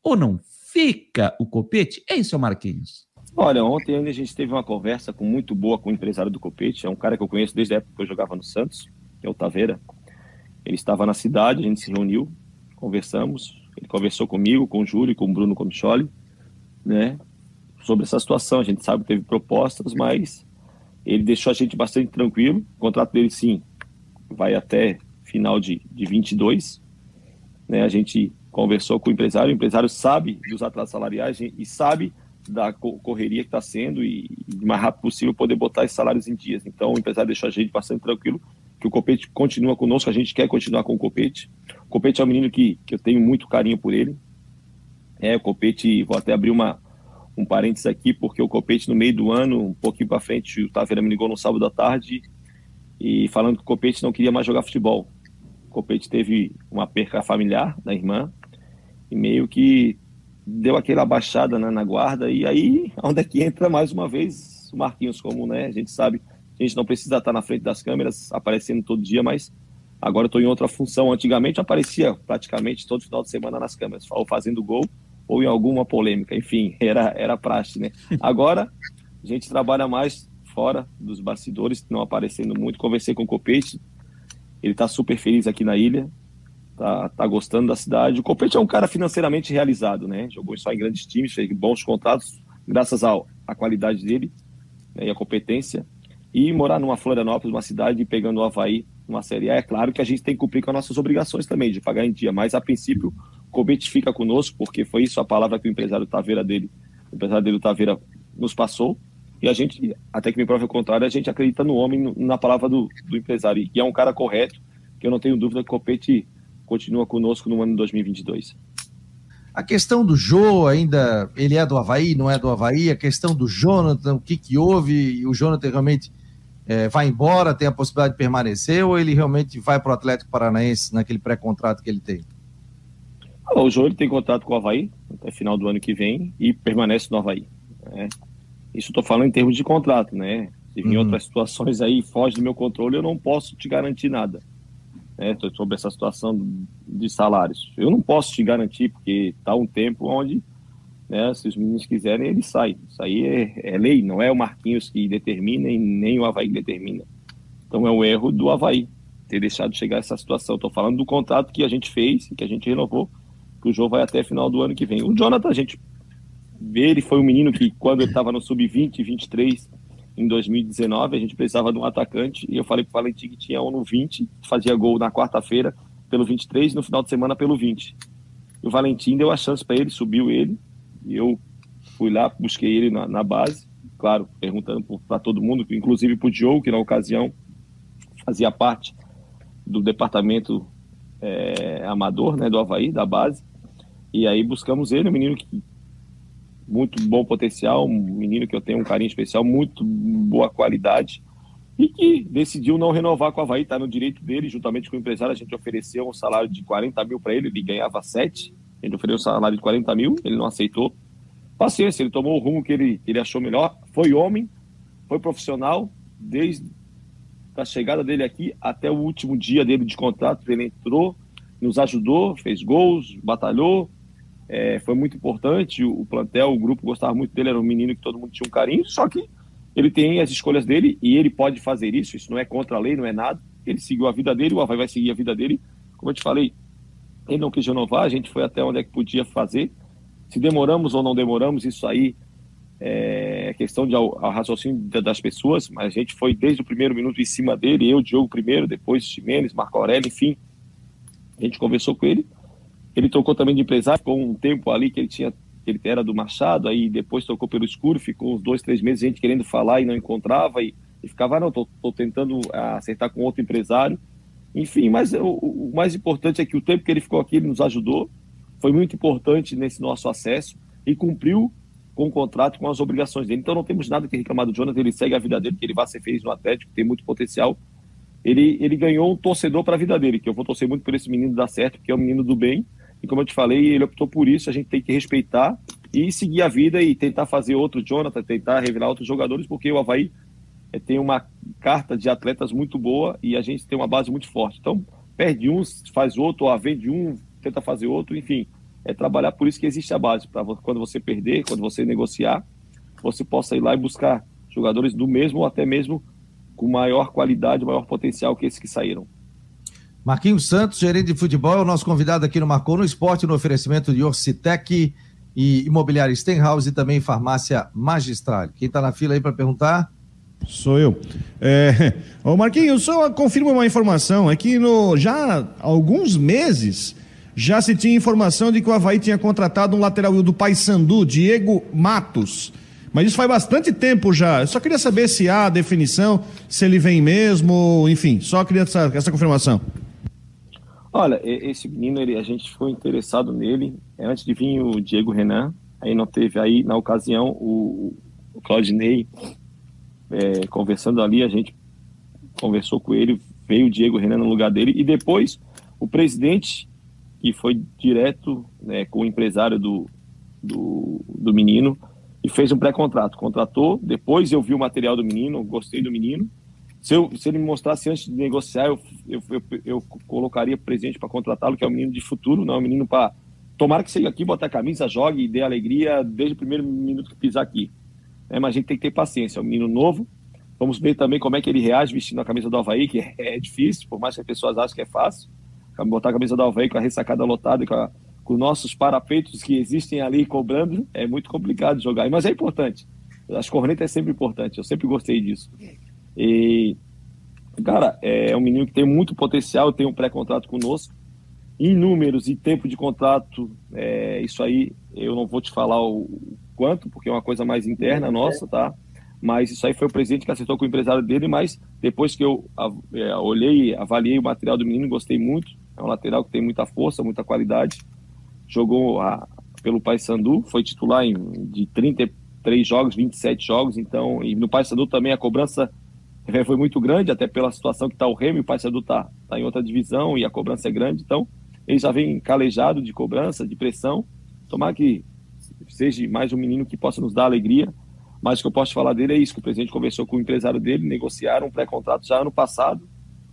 ou não fica o copete? É isso, Marquinhos. Olha, ontem a gente teve uma conversa com, muito boa com o empresário do copete. É um cara que eu conheço desde a época que eu jogava no Santos, que é o Taveira. Ele estava na cidade, a gente se reuniu, conversamos. Ele conversou comigo, com o Júlio, com o Bruno Comicholi, né? Sobre essa situação. A gente sabe que teve propostas, mas ele deixou a gente bastante tranquilo. O contrato dele, sim, vai até final de, de 22. Né? A gente conversou com o empresário, o empresário sabe dos atrasos salariais e sabe da correria que está sendo e, o mais rápido possível poder botar esses salários em dias. Então, o empresário deixou a gente bastante tranquilo que o Copete continua conosco, a gente quer continuar com o Copete. O Copete é um menino que, que eu tenho muito carinho por ele. É, o Copete, vou até abrir uma, um parênteses aqui, porque o Copete no meio do ano, um pouquinho para frente, o Taveira me ligou no sábado à tarde e falando que o Copete não queria mais jogar futebol. O Copete teve uma perca familiar da irmã e meio que deu aquela baixada né, na guarda e aí onde é que entra mais uma vez o Marquinhos, como né, a gente sabe, a gente não precisa estar na frente das câmeras aparecendo todo dia, mas agora estou em outra função. Antigamente aparecia praticamente todo final de semana nas câmeras, ou fazendo gol ou em alguma polêmica, enfim, era, era praxe, né? Agora, a gente trabalha mais fora dos bastidores, não aparecendo muito. Conversei com o Copete, ele está super feliz aqui na ilha, tá, tá gostando da cidade. O Copete é um cara financeiramente realizado, né? Jogou só em grandes times, fez bons contratos, graças à qualidade dele né, e à competência. E morar numa Florianópolis, uma cidade, pegando o Havaí numa Série A, é claro que a gente tem que cumprir com as nossas obrigações também, de pagar em dia, mas a princípio Cobete fica conosco, porque foi isso a palavra que o empresário Taveira dele, o empresário dele, o Taveira, nos passou. E a gente, até que me prove o contrário, a gente acredita no homem, na palavra do, do empresário. E é um cara correto, que eu não tenho dúvida que o Copete continua conosco no ano de 2022. A questão do Jô ainda, ele é do Havaí, não é do Havaí? A questão do Jonathan, o que, que houve? O Jonathan realmente é, vai embora, tem a possibilidade de permanecer, ou ele realmente vai para o Atlético Paranaense naquele pré-contrato que ele tem? O João tem contrato com o Havaí até final do ano que vem e permanece no Havaí. Né? Isso estou falando em termos de contrato, né? Se vir uhum. outras situações aí foge do meu controle, eu não posso te garantir nada. Né? Sobre essa situação de salários. Eu não posso te garantir, porque está um tempo onde, né, se os meninos quiserem, eles saem. Isso aí é, é, lei, não é o Marquinhos que determina e nem o Havaí que determina. Então é um erro do Havaí ter deixado chegar essa situação. Estou falando do contrato que a gente fez e que a gente renovou que o jogo vai até final do ano que vem. O Jonathan, a gente vê, ele foi um menino que quando ele estava no sub-20, 23, em 2019, a gente precisava de um atacante e eu falei para o Valentim que tinha um no 20, fazia gol na quarta-feira pelo 23 e no final de semana pelo 20. E o Valentim deu a chance para ele, subiu ele e eu fui lá, busquei ele na, na base, claro, perguntando para todo mundo, inclusive para o Diogo, que na ocasião fazia parte do departamento é, amador né, do Havaí, da base. E aí buscamos ele, um menino que muito bom potencial, um menino que eu tenho um carinho especial, muito boa qualidade e que decidiu não renovar com o Havaí, está no direito dele, juntamente com o empresário, a gente ofereceu um salário de 40 mil para ele, ele ganhava 7, a gente ofereceu um salário de 40 mil, ele não aceitou. Paciência, ele tomou o rumo que ele, ele achou melhor, foi homem, foi profissional, desde a chegada dele aqui até o último dia dele de contrato, ele entrou, nos ajudou, fez gols, batalhou, é, foi muito importante. O, o, plantel, o grupo gostava muito dele, era um menino que todo mundo tinha um carinho, só que ele tem as escolhas dele e ele pode fazer isso. Isso não é contra a lei, não é nada. Ele seguiu a vida dele, o Havaí vai seguir a vida dele. Como eu te falei, ele não quis renovar, a gente foi até onde é que podia fazer. Se demoramos ou não demoramos, isso aí é questão de ao, raciocínio das pessoas, mas a gente foi desde o primeiro minuto em cima dele, eu, Diogo primeiro, depois Ximenes, Marco Aurélio, enfim, a gente conversou com ele. Ele trocou também de empresário, ficou um tempo ali que ele tinha ele era do Machado, aí depois tocou pelo escuro, ficou uns dois, três meses a gente querendo falar e não encontrava, e, e ficava, ah, não, tô, tô tentando acertar com outro empresário. Enfim, mas o, o, mais importante é que o tempo que ele ficou aqui, ele nos ajudou, foi muito importante nesse nosso acesso e cumpriu com o contrato, com as obrigações dele. Então não temos nada que reclamar do Jonathan, ele segue a vida dele, que ele vai ser feliz no Atlético, tem muito potencial. Ele, ele ganhou um torcedor para a vida dele, que eu vou torcer muito por esse menino dar certo, porque é um menino do bem, e como eu te falei, ele optou por isso, a gente tem que respeitar e seguir a vida e tentar fazer outro Jonathan, tentar revelar outros jogadores, porque o Havaí é, tem uma carta de atletas muito boa e a gente tem uma base muito forte. Então, perde um, faz outro, ou vende um, tenta fazer outro, enfim. É trabalhar por isso que existe a base, para quando você perder, quando você negociar, você possa ir lá e buscar jogadores do mesmo ou até mesmo com maior qualidade, maior potencial que esses que saíram. Marquinhos Santos, gerente de futebol, é o nosso convidado aqui no Marcou no Esporte, no oferecimento de Orcitec e Imobiliária Stenhouse e também Farmácia Magistral. Quem está na fila aí para perguntar? Sou eu. É... Ô Marquinhos, só confirma uma informação, é que no... já há alguns meses já se tinha informação de que o Havaí tinha contratado um lateral do Paysandu, Diego Matos. Mas isso faz bastante tempo já. Eu só queria saber se há definição, se ele vem mesmo, enfim, só queria essa, essa confirmação. Olha, esse menino, ele, a gente ficou interessado nele é, antes de vir o Diego Renan. Aí não teve aí, na ocasião, o, o Claudinei é, conversando ali, a gente conversou com ele, veio o Diego Renan no lugar dele, e depois o presidente, que foi direto né, com o empresário do, do, do menino, e fez um pré-contrato. Contratou, depois eu vi o material do menino, gostei do menino, se, eu, se ele me mostrasse antes de negociar, eu, eu, eu, eu colocaria presente para contratá-lo, que é um menino de futuro, não é um menino para. Tomara que chegue aqui, bote a camisa, jogue e dê alegria desde o primeiro minuto que pisar aqui. É, mas a gente tem que ter paciência, é um menino novo. Vamos ver também como é que ele reage vestindo a camisa do Havaí, que é, é difícil, por mais que as pessoas achem que é fácil. Botar a camisa do Havaí com a ressacada lotada, com, a, com nossos parapeitos que existem ali cobrando, é muito complicado jogar. Mas é importante. As cornetas é sempre importante, eu sempre gostei disso. E, cara, é um menino que tem muito potencial, tem um pré-contrato conosco. Em números e tempo de contrato, é, isso aí eu não vou te falar o quanto, porque é uma coisa mais interna nossa, tá? Mas isso aí foi o presidente que acertou com o empresário dele, mas depois que eu é, olhei, avaliei o material do menino, gostei muito. É um lateral que tem muita força, muita qualidade. Jogou a, pelo Paysandu, foi titular em, de 33 jogos, 27 jogos, então, e no Paysandu também a cobrança foi muito grande, até pela situação que está o Remy, o Paysandu está tá em outra divisão e a cobrança é grande, então ele já vem calejado de cobrança, de pressão. Tomara que seja mais um menino que possa nos dar alegria. Mas o que eu posso falar dele é isso: que o presidente conversou com o empresário dele, negociaram um pré-contrato já ano passado,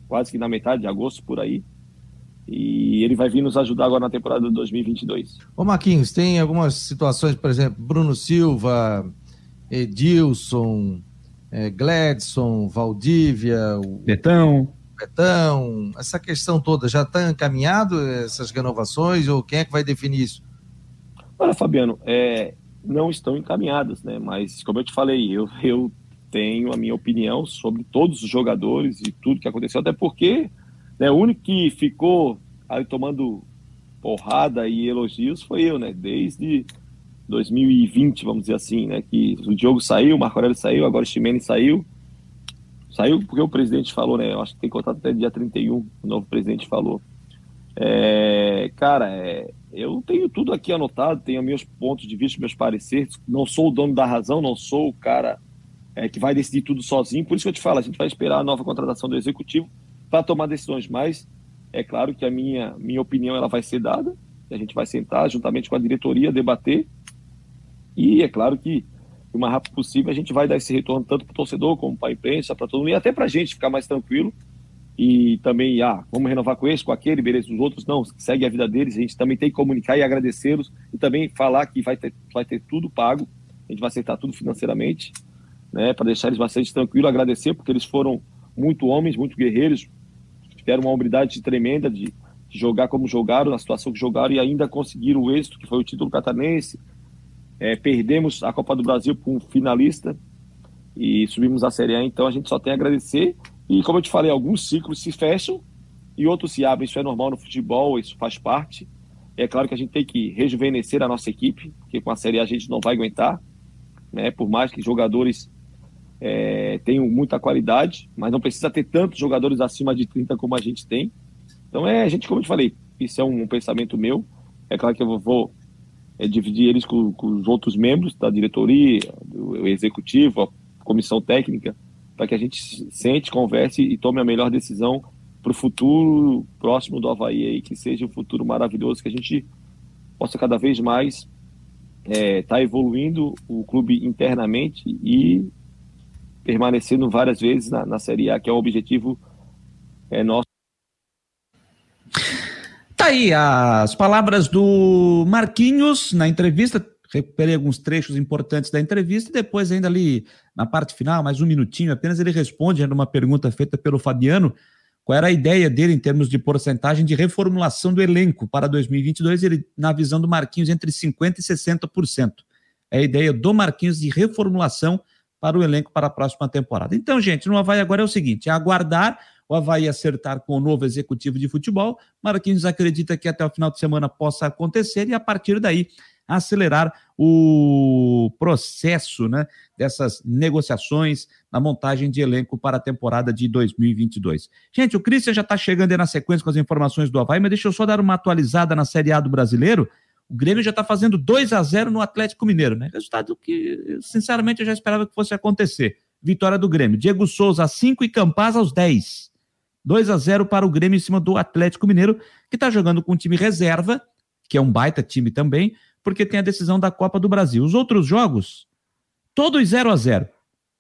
quase que na metade de agosto por aí. E ele vai vir nos ajudar agora na temporada de 2022. Ô Marquinhos, tem algumas situações, por exemplo, Bruno Silva, Edilson, é, Gladson, Valdívia, o Betão. Betão, essa questão toda já está encaminhado, essas renovações, ou quem é que vai definir isso? Olha, Fabiano, é, não estão encaminhadas, né? Mas, como eu te falei, eu, eu tenho a minha opinião sobre todos os jogadores e tudo que aconteceu, até porque né, o único que ficou aí tomando porrada e elogios foi eu, né? Desde 2020, vamos dizer assim, né? Que o Diogo saiu, o Marco Aurélio saiu, agora o Ximene saiu. Saiu porque o presidente falou, né? Eu acho que tem contato até dia 31, o novo presidente falou. É, cara, é, eu tenho tudo aqui anotado, tenho meus pontos de vista, meus pareceres. Não sou o dono da razão, não sou o cara é, que vai decidir tudo sozinho. Por isso que eu te falo, a gente vai esperar a nova contratação do executivo para tomar decisões. Mas é claro que a minha, minha opinião ela vai ser dada. A gente vai sentar juntamente com a diretoria, debater e é claro que o mais rápido possível a gente vai dar esse retorno tanto para o torcedor como para a imprensa, para todo mundo, e até para a gente ficar mais tranquilo. E também, ah, vamos renovar com esse, com aquele, beleza, os outros não, segue a vida deles. A gente também tem que comunicar e agradecê-los e também falar que vai ter, vai ter tudo pago, a gente vai aceitar tudo financeiramente, né, para deixar eles bastante tranquilos, agradecer, porque eles foram muito homens, muito guerreiros, tiveram uma hombridade tremenda de, de jogar como jogaram, na situação que jogaram e ainda conseguiram o êxito, que foi o título catarinense, é, perdemos a Copa do Brasil para um finalista e subimos a Série A, então a gente só tem a agradecer. E como eu te falei, alguns ciclos se fecham e outros se abrem. Isso é normal no futebol, isso faz parte. É claro que a gente tem que rejuvenescer a nossa equipe, porque com a Série A a gente não vai aguentar, né? Por mais que jogadores é, tenham muita qualidade, mas não precisa ter tantos jogadores acima de 30 como a gente tem. Então é, a gente, como eu te falei, isso é um, um pensamento meu. É claro que eu vou é, dividir eles com, com, os outros membros da diretoria, do executivo, a comissão técnica, para que a gente sente, converse e tome a melhor decisão para o futuro próximo do Havaí aí, que seja um futuro maravilhoso, que a gente possa cada vez mais estar é, tá evoluindo o clube internamente e permanecendo várias vezes na, na Série A, que é o objetivo é, nosso. Aí as palavras do Marquinhos na entrevista. Recuperei alguns trechos importantes da entrevista e depois, ainda ali na parte final, mais um minutinho apenas, ele responde a uma pergunta feita pelo Fabiano qual era a ideia dele em termos de porcentagem de reformulação do elenco para 2022, ele, na visão do Marquinhos, entre 50% e 60%. É a ideia do Marquinhos de reformulação para o elenco para a próxima temporada. Então, gente, no Havaí agora é o seguinte: é aguardar o Havaí acertar com o novo executivo de futebol. Marquinhos acredita que até o final de semana possa acontecer e a partir daí acelerar o processo né, dessas negociações na montagem de elenco para a temporada de 2022. Gente, o Christian já está chegando aí na sequência com as informações do Havaí, mas deixa eu só dar uma atualizada na Série A do Brasileiro. O Grêmio já está fazendo 2 a 0 no Atlético Mineiro, né? Resultado que, sinceramente, eu já esperava que fosse acontecer. Vitória do Grêmio. Diego Souza, 5 e Campaz aos 10. 2 a 0 para o Grêmio em cima do Atlético Mineiro, que está jogando com um time reserva, que é um baita time também, porque tem a decisão da Copa do Brasil. Os outros jogos, todos 0 a 0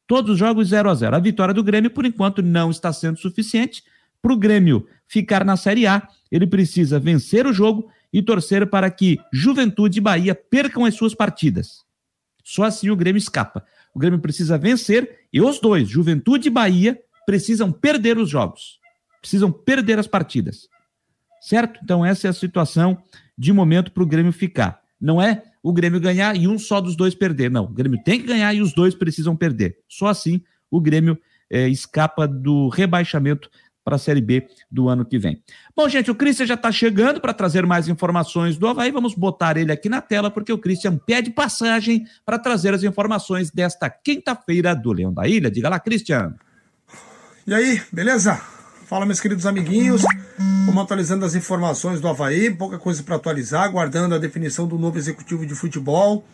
Todos os jogos 0 a 0 A vitória do Grêmio, por enquanto, não está sendo suficiente. Para o Grêmio ficar na Série A, ele precisa vencer o jogo e torcer para que Juventude e Bahia percam as suas partidas. Só assim o Grêmio escapa. O Grêmio precisa vencer e os dois, Juventude e Bahia, precisam perder os jogos. Precisam perder as partidas. Certo? Então, essa é a situação de momento para o Grêmio ficar. Não é o Grêmio ganhar e um só dos dois perder. Não, o Grêmio tem que ganhar e os dois precisam perder. Só assim o Grêmio é, escapa do rebaixamento para a Série B do ano que vem. Bom, gente, o Christian já está chegando para trazer mais informações do Havaí. Vamos botar ele aqui na tela, porque o Christian pede passagem para trazer as informações desta quinta-feira do Leão da Ilha. Diga lá, Christian. E aí, beleza? Fala, meus queridos amiguinhos. Vamos atualizando as informações do Havaí, pouca coisa para atualizar, aguardando a definição do novo executivo de futebol.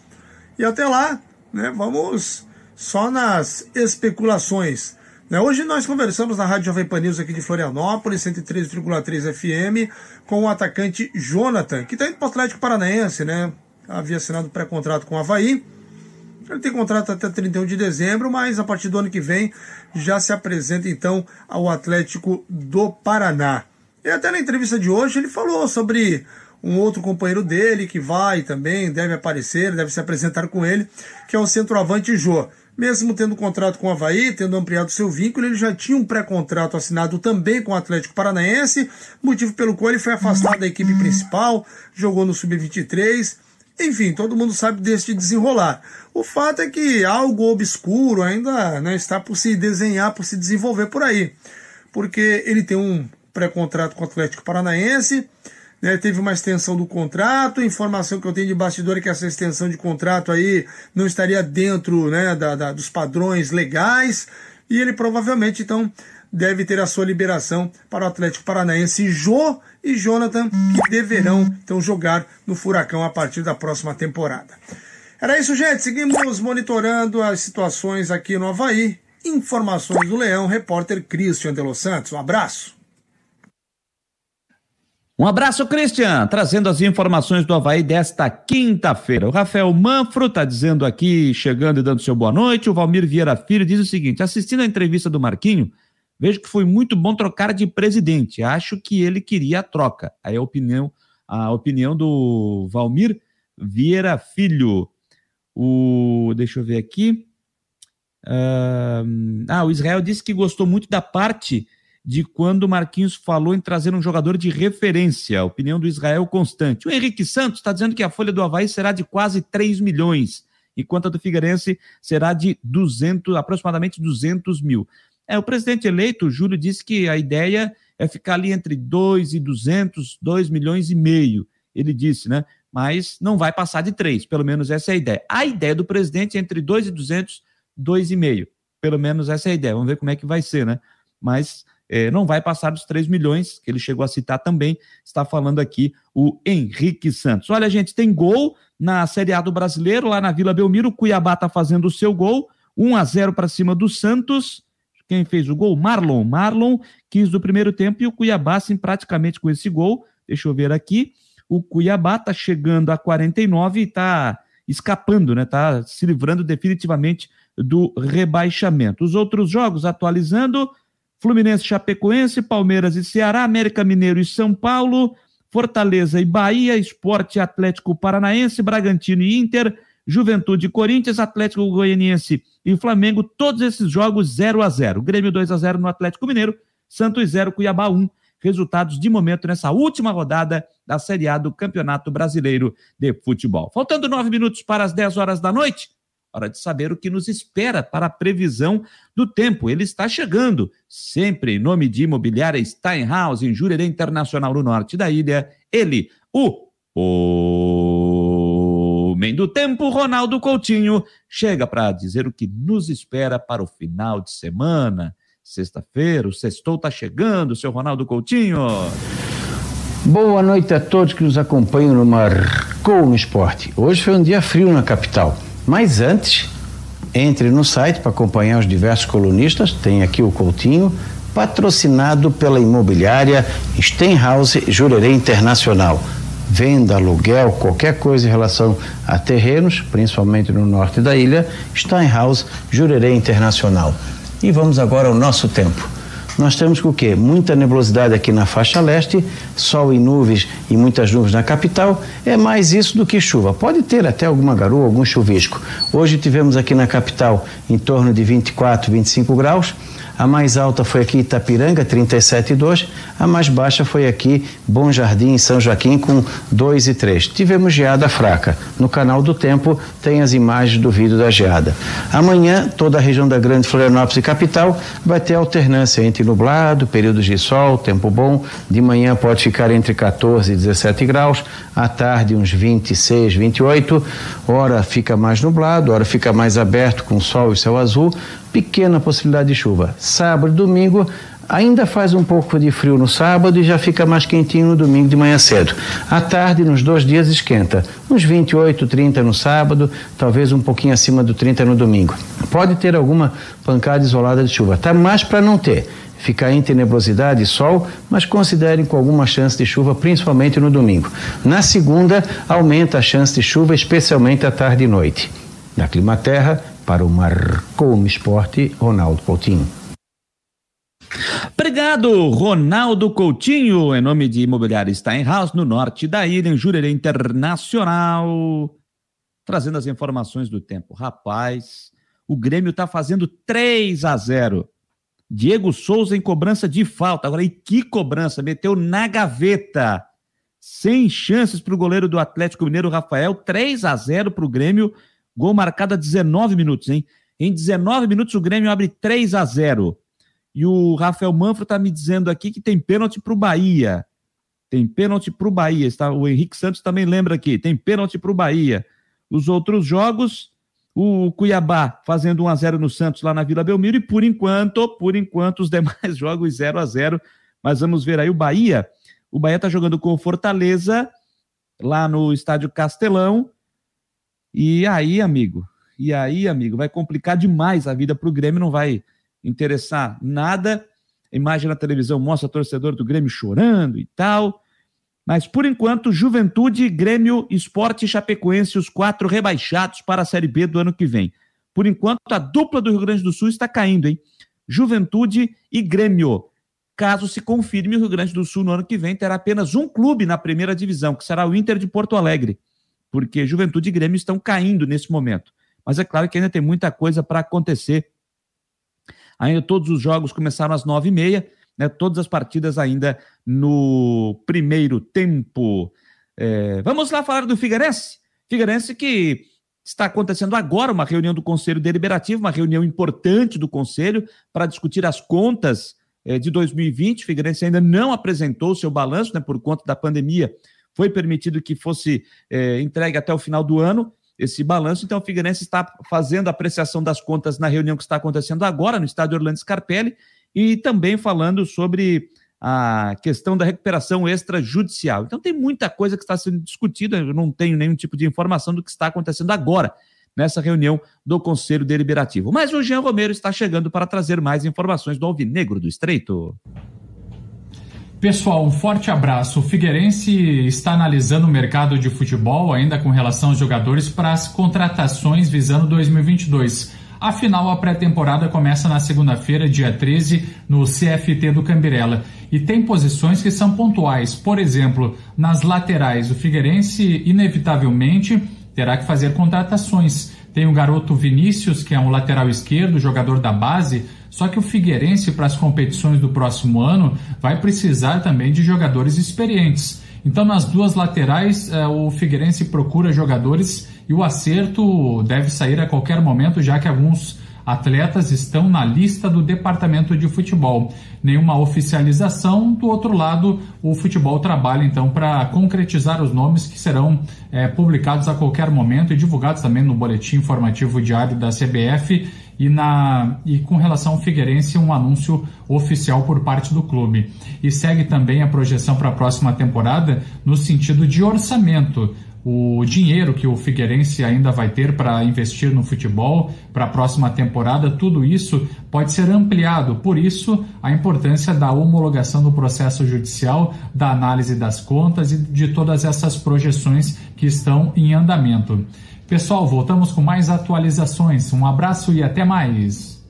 E até lá, né, vamos só nas especulações. Né, hoje nós conversamos na Rádio Jovem Pan News aqui de Florianópolis, 103,3 FM, com o atacante Jonathan, que está indo para o Atlético Paranaense, né? Havia assinado pré-contrato com o Havaí ele tem contrato até 31 de dezembro, mas a partir do ano que vem já se apresenta então ao Atlético do Paraná. E até na entrevista de hoje ele falou sobre um outro companheiro dele que vai também, deve aparecer, deve se apresentar com ele, que é o centroavante Jô. Mesmo tendo contrato com o Havaí, tendo ampliado seu vínculo, ele já tinha um pré-contrato assinado também com o Atlético Paranaense, motivo pelo qual ele foi afastado da equipe principal, jogou no Sub-23 enfim, todo mundo sabe deste desenrolar. O fato é que algo obscuro ainda né, está por se desenhar, por se desenvolver por aí. Porque ele tem um pré-contrato com o Atlético Paranaense, né, teve uma extensão do contrato, informação que eu tenho de bastidor é que essa extensão de contrato aí não estaria dentro né, da, da, dos padrões legais, e ele provavelmente então deve ter a sua liberação para o Atlético Paranaense Jô e Jonathan, que deverão então jogar no Furacão a partir da próxima temporada. Era isso, gente. Seguimos monitorando as situações aqui no Havaí. Informações do Leão, repórter Christian de Los Santos. Um abraço. Um abraço, Christian, trazendo as informações do Havaí desta quinta-feira. O Rafael Manfro está dizendo aqui, chegando e dando seu boa noite. O Valmir Vieira Filho diz o seguinte: assistindo a entrevista do Marquinho, Vejo que foi muito bom trocar de presidente. Acho que ele queria a troca. Aí a opinião, a opinião do Valmir Vieira Filho. O, deixa eu ver aqui. Ah, o Israel disse que gostou muito da parte de quando o Marquinhos falou em trazer um jogador de referência. A opinião do Israel constante. O Henrique Santos está dizendo que a folha do Havaí será de quase 3 milhões, enquanto a do Figueirense será de 200, aproximadamente 200 mil. É, o presidente eleito, Júlio, disse que a ideia é ficar ali entre 2 e 200, 2 milhões e meio, ele disse, né? Mas não vai passar de 3, pelo menos essa é a ideia. A ideia do presidente é entre 2,200 e 2,5. Pelo menos essa é a ideia. Vamos ver como é que vai ser, né? Mas é, não vai passar dos 3 milhões, que ele chegou a citar também, está falando aqui o Henrique Santos. Olha, gente, tem gol na Série A do Brasileiro, lá na Vila Belmiro, o Cuiabá está fazendo o seu gol, 1 a 0 para cima do Santos. Quem fez o gol? Marlon. Marlon quis do primeiro tempo e o Cuiabá, assim, praticamente com esse gol. Deixa eu ver aqui. O Cuiabá está chegando a 49 e está escapando, né? Está se livrando definitivamente do rebaixamento. Os outros jogos, atualizando, Fluminense, Chapecoense, Palmeiras e Ceará, América Mineiro e São Paulo, Fortaleza e Bahia, Esporte Atlético Paranaense, Bragantino e Inter, Juventude Corinthians, Atlético Goianiense e Flamengo, todos esses jogos 0 a 0 Grêmio 2 a 0 no Atlético Mineiro, Santos 0, Cuiabá 1. Resultados de momento nessa última rodada da Série A do Campeonato Brasileiro de Futebol. Faltando nove minutos para as 10 horas da noite, hora de saber o que nos espera para a previsão do tempo. Ele está chegando, sempre em nome de Imobiliária Steinhaus, em Jurerê Internacional, no norte da ilha. Ele, o do tempo, Ronaldo Coutinho, chega para dizer o que nos espera para o final de semana. Sexta-feira, o sextou está chegando, seu Ronaldo Coutinho. Boa noite a todos que nos acompanham no Marcou no Esporte. Hoje foi um dia frio na capital. Mas antes, entre no site para acompanhar os diversos colunistas, tem aqui o Coutinho, patrocinado pela imobiliária Stenhouse Jurerê Internacional. Venda, aluguel, qualquer coisa em relação a terrenos, principalmente no norte da ilha, Steinhaus Jurerê Internacional. E vamos agora ao nosso tempo. Nós temos o quê? Muita nebulosidade aqui na faixa leste, sol e nuvens e muitas nuvens na capital. É mais isso do que chuva. Pode ter até alguma garoa, algum chuvisco. Hoje tivemos aqui na capital em torno de 24, 25 graus. A mais alta foi aqui Itapiranga, 37,2. A mais baixa foi aqui Bom Jardim, São Joaquim, com 2 e 3. Tivemos geada fraca. No canal do Tempo tem as imagens do vídeo da geada. Amanhã, toda a região da Grande Florianópolis e capital vai ter alternância entre nublado, períodos de sol, tempo bom. De manhã pode ficar entre 14 e 17 graus. À tarde, uns 26, 28. Hora fica mais nublado, hora fica mais aberto com sol e céu azul pequena possibilidade de chuva. Sábado e domingo ainda faz um pouco de frio no sábado e já fica mais quentinho no domingo de manhã cedo. À tarde, nos dois dias, esquenta. Uns 28, 30 no sábado, talvez um pouquinho acima do 30 no domingo. Pode ter alguma pancada isolada de chuva, tá? Mais para não ter. Ficar entre nebulosidade e sol, mas considerem com alguma chance de chuva, principalmente no domingo. Na segunda, aumenta a chance de chuva, especialmente à tarde e noite. Da Climaterra, para o Marcou no Esporte, Ronaldo Coutinho. Obrigado, Ronaldo Coutinho, em nome de Imobiliária Steinhaus, no norte da ilha, em Jurerê Internacional. Trazendo as informações do tempo. Rapaz, o Grêmio está fazendo 3 a 0. Diego Souza em cobrança de falta. Agora, e que cobrança? Meteu na gaveta. Sem chances para o goleiro do Atlético Mineiro, Rafael. 3 a 0 para o Grêmio. Gol marcado a 19 minutos, hein? Em 19 minutos o Grêmio abre 3 a 0. E o Rafael Manfro está me dizendo aqui que tem pênalti para o Bahia. Tem pênalti para o Bahia. O Henrique Santos também lembra aqui. Tem pênalti para o Bahia. Os outros jogos, o Cuiabá fazendo 1 a 0 no Santos lá na Vila Belmiro. E por enquanto, por enquanto, os demais jogos 0 a 0 Mas vamos ver aí o Bahia. O Bahia está jogando com o Fortaleza lá no Estádio Castelão. E aí, amigo, e aí, amigo, vai complicar demais a vida para o Grêmio, não vai interessar nada. Imagem na televisão mostra torcedor do Grêmio chorando e tal. Mas por enquanto, Juventude, Grêmio, Esporte e Chapecoense, os quatro rebaixados para a Série B do ano que vem. Por enquanto, a dupla do Rio Grande do Sul está caindo, hein? Juventude e Grêmio. Caso se confirme, o Rio Grande do Sul no ano que vem terá apenas um clube na primeira divisão, que será o Inter de Porto Alegre porque Juventude e Grêmio estão caindo nesse momento. Mas é claro que ainda tem muita coisa para acontecer. Ainda todos os jogos começaram às nove e meia, né, todas as partidas ainda no primeiro tempo. É, vamos lá falar do Figueirense. Figueirense que está acontecendo agora uma reunião do Conselho Deliberativo, uma reunião importante do Conselho para discutir as contas é, de 2020. O Figueirense ainda não apresentou o seu balanço, né, por conta da pandemia foi permitido que fosse é, entregue até o final do ano esse balanço. Então, o Figueirense está fazendo a apreciação das contas na reunião que está acontecendo agora no estádio Orlando Scarpelli e também falando sobre a questão da recuperação extrajudicial. Então, tem muita coisa que está sendo discutida. Eu não tenho nenhum tipo de informação do que está acontecendo agora nessa reunião do Conselho Deliberativo. Mas o Jean Romero está chegando para trazer mais informações do Alvinegro do Estreito. Pessoal, um forte abraço. O Figueirense está analisando o mercado de futebol ainda com relação aos jogadores para as contratações visando 2022. Afinal, a pré-temporada começa na segunda-feira, dia 13, no CFT do Cambirela. E tem posições que são pontuais. Por exemplo, nas laterais, o Figueirense inevitavelmente terá que fazer contratações. Tem o garoto Vinícius, que é um lateral esquerdo, jogador da base, só que o Figueirense, para as competições do próximo ano, vai precisar também de jogadores experientes. Então, nas duas laterais, eh, o Figueirense procura jogadores e o acerto deve sair a qualquer momento, já que alguns atletas estão na lista do departamento de futebol. Nenhuma oficialização. Do outro lado, o futebol trabalha então para concretizar os nomes que serão é, publicados a qualquer momento e divulgados também no boletim informativo diário da CBF e, na, e com relação ao Figueirense, um anúncio oficial por parte do clube. E segue também a projeção para a próxima temporada no sentido de orçamento. O dinheiro que o Figueirense ainda vai ter para investir no futebol para a próxima temporada, tudo isso pode ser ampliado. Por isso, a importância da homologação do processo judicial, da análise das contas e de todas essas projeções que estão em andamento. Pessoal, voltamos com mais atualizações. Um abraço e até mais.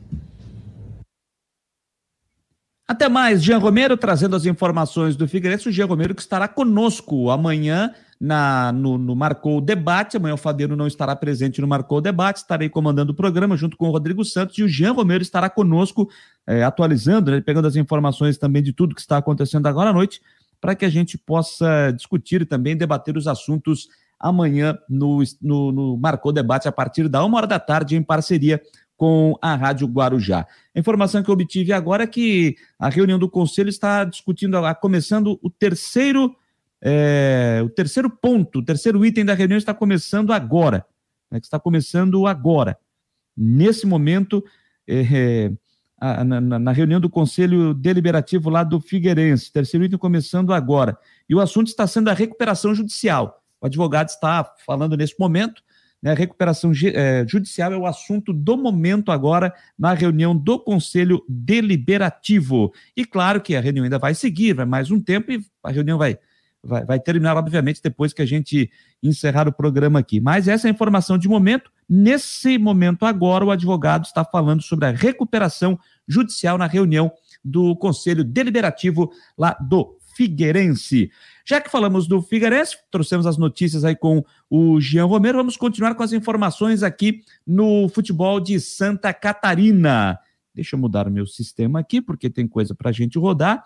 Até mais, Jean Romero trazendo as informações do Figueirense. O Jean Romero que estará conosco amanhã na, no, no Marcou Debate. Amanhã o Fadeiro não estará presente no Marcou Debate. Estarei comandando o programa junto com o Rodrigo Santos e o Jean Romero estará conosco, é, atualizando, né, pegando as informações também de tudo que está acontecendo agora à noite, para que a gente possa discutir e também debater os assuntos amanhã no, no, no Marcou Debate a partir da uma hora da tarde, em parceria com a Rádio Guarujá. A informação que obtive agora é que a reunião do Conselho está discutindo, começando o terceiro, é, o terceiro ponto, o terceiro item da reunião está começando agora. Né, está começando agora. Nesse momento, é, a, na, na, reunião do Conselho Deliberativo lá do Figueirense, terceiro item começando agora. E o assunto está sendo a recuperação judicial. O advogado está falando nesse momento. Né, recuperação é, judicial é o assunto do momento agora na reunião do Conselho Deliberativo. E claro que a reunião ainda vai seguir, vai mais um tempo e a reunião vai, vai, vai terminar, obviamente, depois que a gente encerrar o programa aqui. Mas essa é a informação de momento. Nesse momento agora, o advogado está falando sobre a recuperação judicial na reunião do Conselho Deliberativo lá do Figueirense. Já que falamos do Figueirense, trouxemos as notícias aí com o Jean Romero, vamos continuar com as informações aqui no futebol de Santa Catarina. Deixa eu mudar o meu sistema aqui, porque tem coisa para a gente rodar.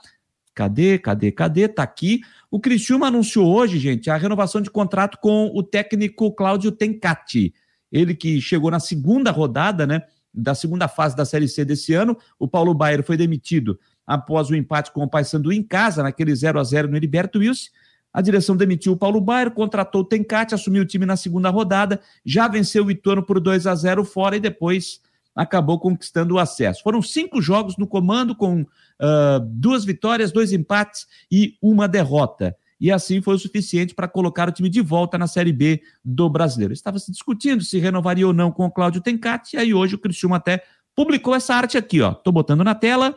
Cadê, cadê, cadê? Tá aqui. O Criciúma anunciou hoje, gente, a renovação de contrato com o técnico Cláudio Tencati. Ele que chegou na segunda rodada, né, da segunda fase da Série C desse ano. O Paulo Baier foi demitido após o empate com o Paysandu em casa, naquele 0 a 0 no Heriberto Wilson. A direção demitiu o Paulo Baier, contratou o Tencate, assumiu o time na segunda rodada, já venceu o Ituano por 2 a 0 fora e depois acabou conquistando o acesso. Foram cinco jogos no comando, com uh, duas vitórias, dois empates e uma derrota. E assim foi o suficiente para colocar o time de volta na Série B do Brasileiro. Estava se discutindo se renovaria ou não com o Cláudio Tencati, e aí hoje o Cristiano até publicou essa arte aqui, ó. Estou botando na tela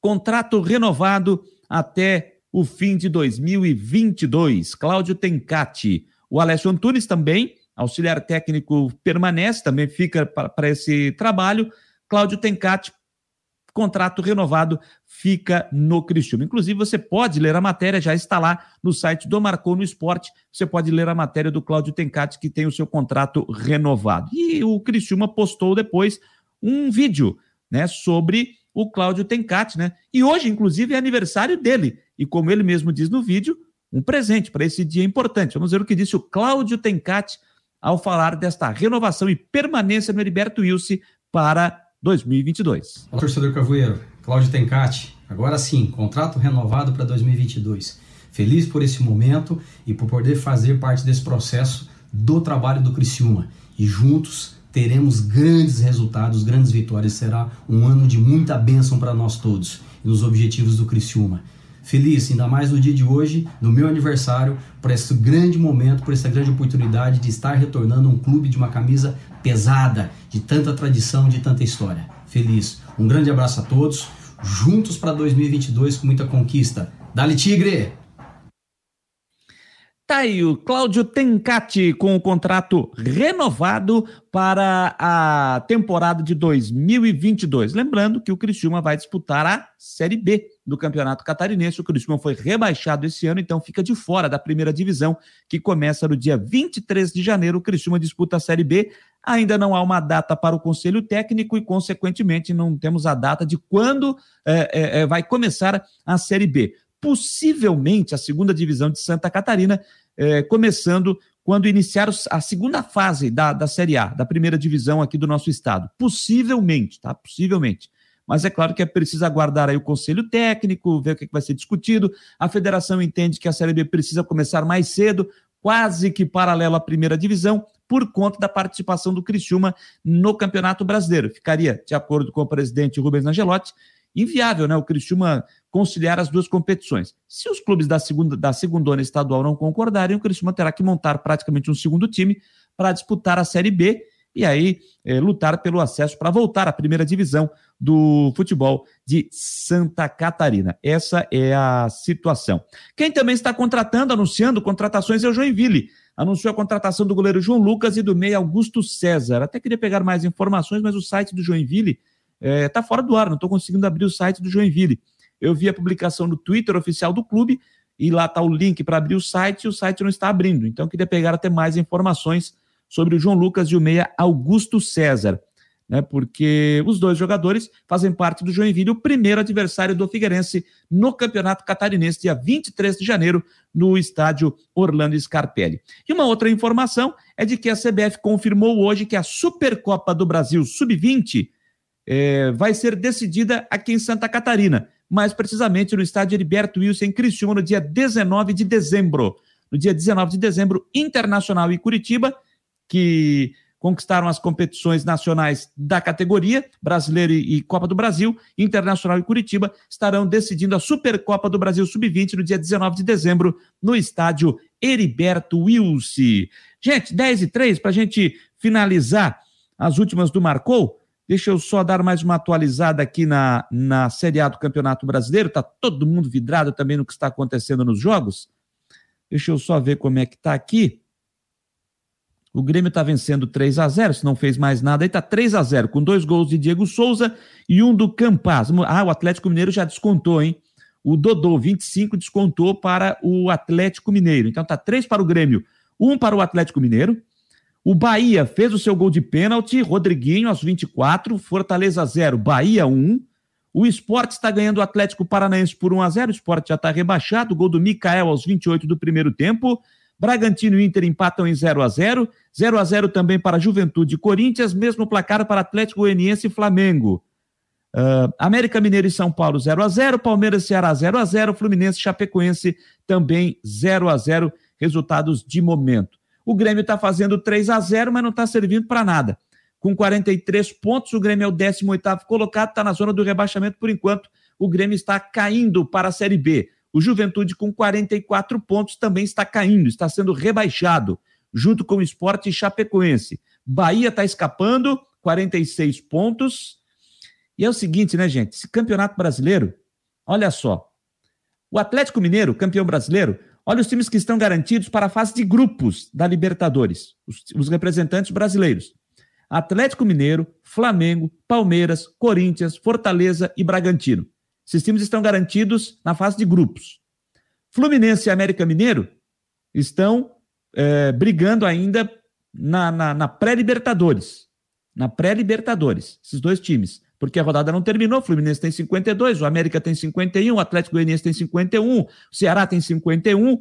Contrato renovado até o fim de 2022. Cláudio Tencati. O Alessio Antunes também, auxiliar técnico, permanece, também fica para esse trabalho. Cláudio Tencati, contrato renovado, fica no Cristiúma. Inclusive, você pode ler a matéria, já está lá no site do Marcou no Esporte. Você pode ler a matéria do Cláudio Tencati, que tem o seu contrato renovado. E o Cristiúma postou depois um vídeo né, sobre o Cláudio Tencati, né? E hoje, inclusive, é aniversário dele. E como ele mesmo diz no vídeo, um presente para esse dia importante. Vamos ver o que disse o Cláudio Tencati ao falar desta renovação e permanência no Heriberto Wilson para 2022. O torcedor Cavoeiro, Cláudio Tencati, agora sim, contrato renovado para 2022. Feliz por esse momento e por poder fazer parte desse processo do trabalho do Criciúma. E juntos teremos grandes resultados, grandes vitórias. Será um ano de muita bênção para nós todos e nos objetivos do Criciúma. Feliz, ainda mais no dia de hoje, no meu aniversário, por esse grande momento, por essa grande oportunidade de estar retornando um clube de uma camisa pesada, de tanta tradição, de tanta história. Feliz. Um grande abraço a todos. Juntos para 2022 com muita conquista. Dali Tigre! Tá aí o Cláudio Tencati com o contrato renovado para a temporada de 2022. Lembrando que o Criciúma vai disputar a Série B do Campeonato Catarinense. O Criciúma foi rebaixado esse ano, então fica de fora da primeira divisão, que começa no dia 23 de janeiro. O Criciúma disputa a Série B. Ainda não há uma data para o Conselho Técnico e, consequentemente, não temos a data de quando é, é, vai começar a Série B possivelmente a segunda divisão de Santa Catarina, eh, começando quando iniciar a segunda fase da, da Série A, da primeira divisão aqui do nosso estado. Possivelmente, tá? Possivelmente. Mas é claro que é preciso aguardar aí o conselho técnico, ver o que, que vai ser discutido. A federação entende que a Série B precisa começar mais cedo, quase que paralelo à primeira divisão, por conta da participação do Criciúma no Campeonato Brasileiro. Ficaria, de acordo com o presidente Rubens Angelotti, inviável, né? O Criciúma conciliar as duas competições. Se os clubes da segunda da segundona estadual não concordarem, o Criciúma terá que montar praticamente um segundo time para disputar a Série B e aí é, lutar pelo acesso para voltar à primeira divisão do futebol de Santa Catarina. Essa é a situação. Quem também está contratando, anunciando contratações é o Joinville. Anunciou a contratação do goleiro João Lucas e do meia Augusto César. Até queria pegar mais informações, mas o site do Joinville está é, tá fora do ar, não estou conseguindo abrir o site do Joinville. Eu vi a publicação no Twitter oficial do clube e lá está o link para abrir o site e o site não está abrindo. Então, eu queria pegar até mais informações sobre o João Lucas e o meia Augusto César, né? Porque os dois jogadores fazem parte do Joinville, o primeiro adversário do Figueirense no Campeonato Catarinense, dia 23 de janeiro, no estádio Orlando Scarpelli. E uma outra informação é de que a CBF confirmou hoje que a Supercopa do Brasil Sub-20 é, vai ser decidida aqui em Santa Catarina, mais precisamente no estádio Heriberto Wilson, em Criciúma, no dia 19 de dezembro. No dia 19 de dezembro, Internacional e Curitiba, que conquistaram as competições nacionais da categoria, Brasileiro e Copa do Brasil, Internacional e Curitiba, estarão decidindo a Supercopa do Brasil Sub-20 no dia 19 de dezembro, no estádio Heriberto Wilson. Gente, 10 e 3, para a gente finalizar as últimas do Marcou, Deixa eu só dar mais uma atualizada aqui na, na Série A do Campeonato Brasileiro. Está todo mundo vidrado também no que está acontecendo nos jogos. Deixa eu só ver como é que está aqui. O Grêmio está vencendo 3 a 0 se não fez mais nada, aí está 3 a 0 com dois gols de Diego Souza e um do Campaz. Ah, o Atlético Mineiro já descontou, hein? O Dodô, 25, descontou para o Atlético Mineiro. Então tá 3 para o Grêmio, um para o Atlético Mineiro, o Bahia fez o seu gol de pênalti, Rodriguinho aos 24, Fortaleza 0, Bahia 1. O Esporte está ganhando o Atlético Paranaense por 1 a 0 o Esporte já está rebaixado, gol do Mikael aos 28 do primeiro tempo. Bragantino e Inter empatam em 0 a 0 0 a 0 também para Juventude e Corinthians, mesmo placar para Atlético Goianiense e Flamengo. Uh, América Mineiro e São Paulo 0 a 0 Palmeiras e Ceará 0 a 0 Fluminense e Chapecoense também 0 a 0 resultados de momento. O Grêmio está fazendo 3 a 0 mas não está servindo para nada. Com 43 pontos, o Grêmio é o 18 colocado, está na zona do rebaixamento por enquanto. O Grêmio está caindo para a Série B. O Juventude, com 44 pontos, também está caindo, está sendo rebaixado, junto com o Esporte Chapecoense. Bahia está escapando, 46 pontos. E é o seguinte, né, gente? Esse campeonato brasileiro, olha só. O Atlético Mineiro, campeão brasileiro, Olha os times que estão garantidos para a fase de grupos da Libertadores, os, os representantes brasileiros. Atlético Mineiro, Flamengo, Palmeiras, Corinthians, Fortaleza e Bragantino. Esses times estão garantidos na fase de grupos. Fluminense e América Mineiro estão é, brigando ainda na, pré-Libertadores. Na pré-Libertadores, esses dois times porque a rodada não terminou. O Fluminense tem 52, o América tem 51, o Atlético Goianiense tem 51, o Ceará tem 51.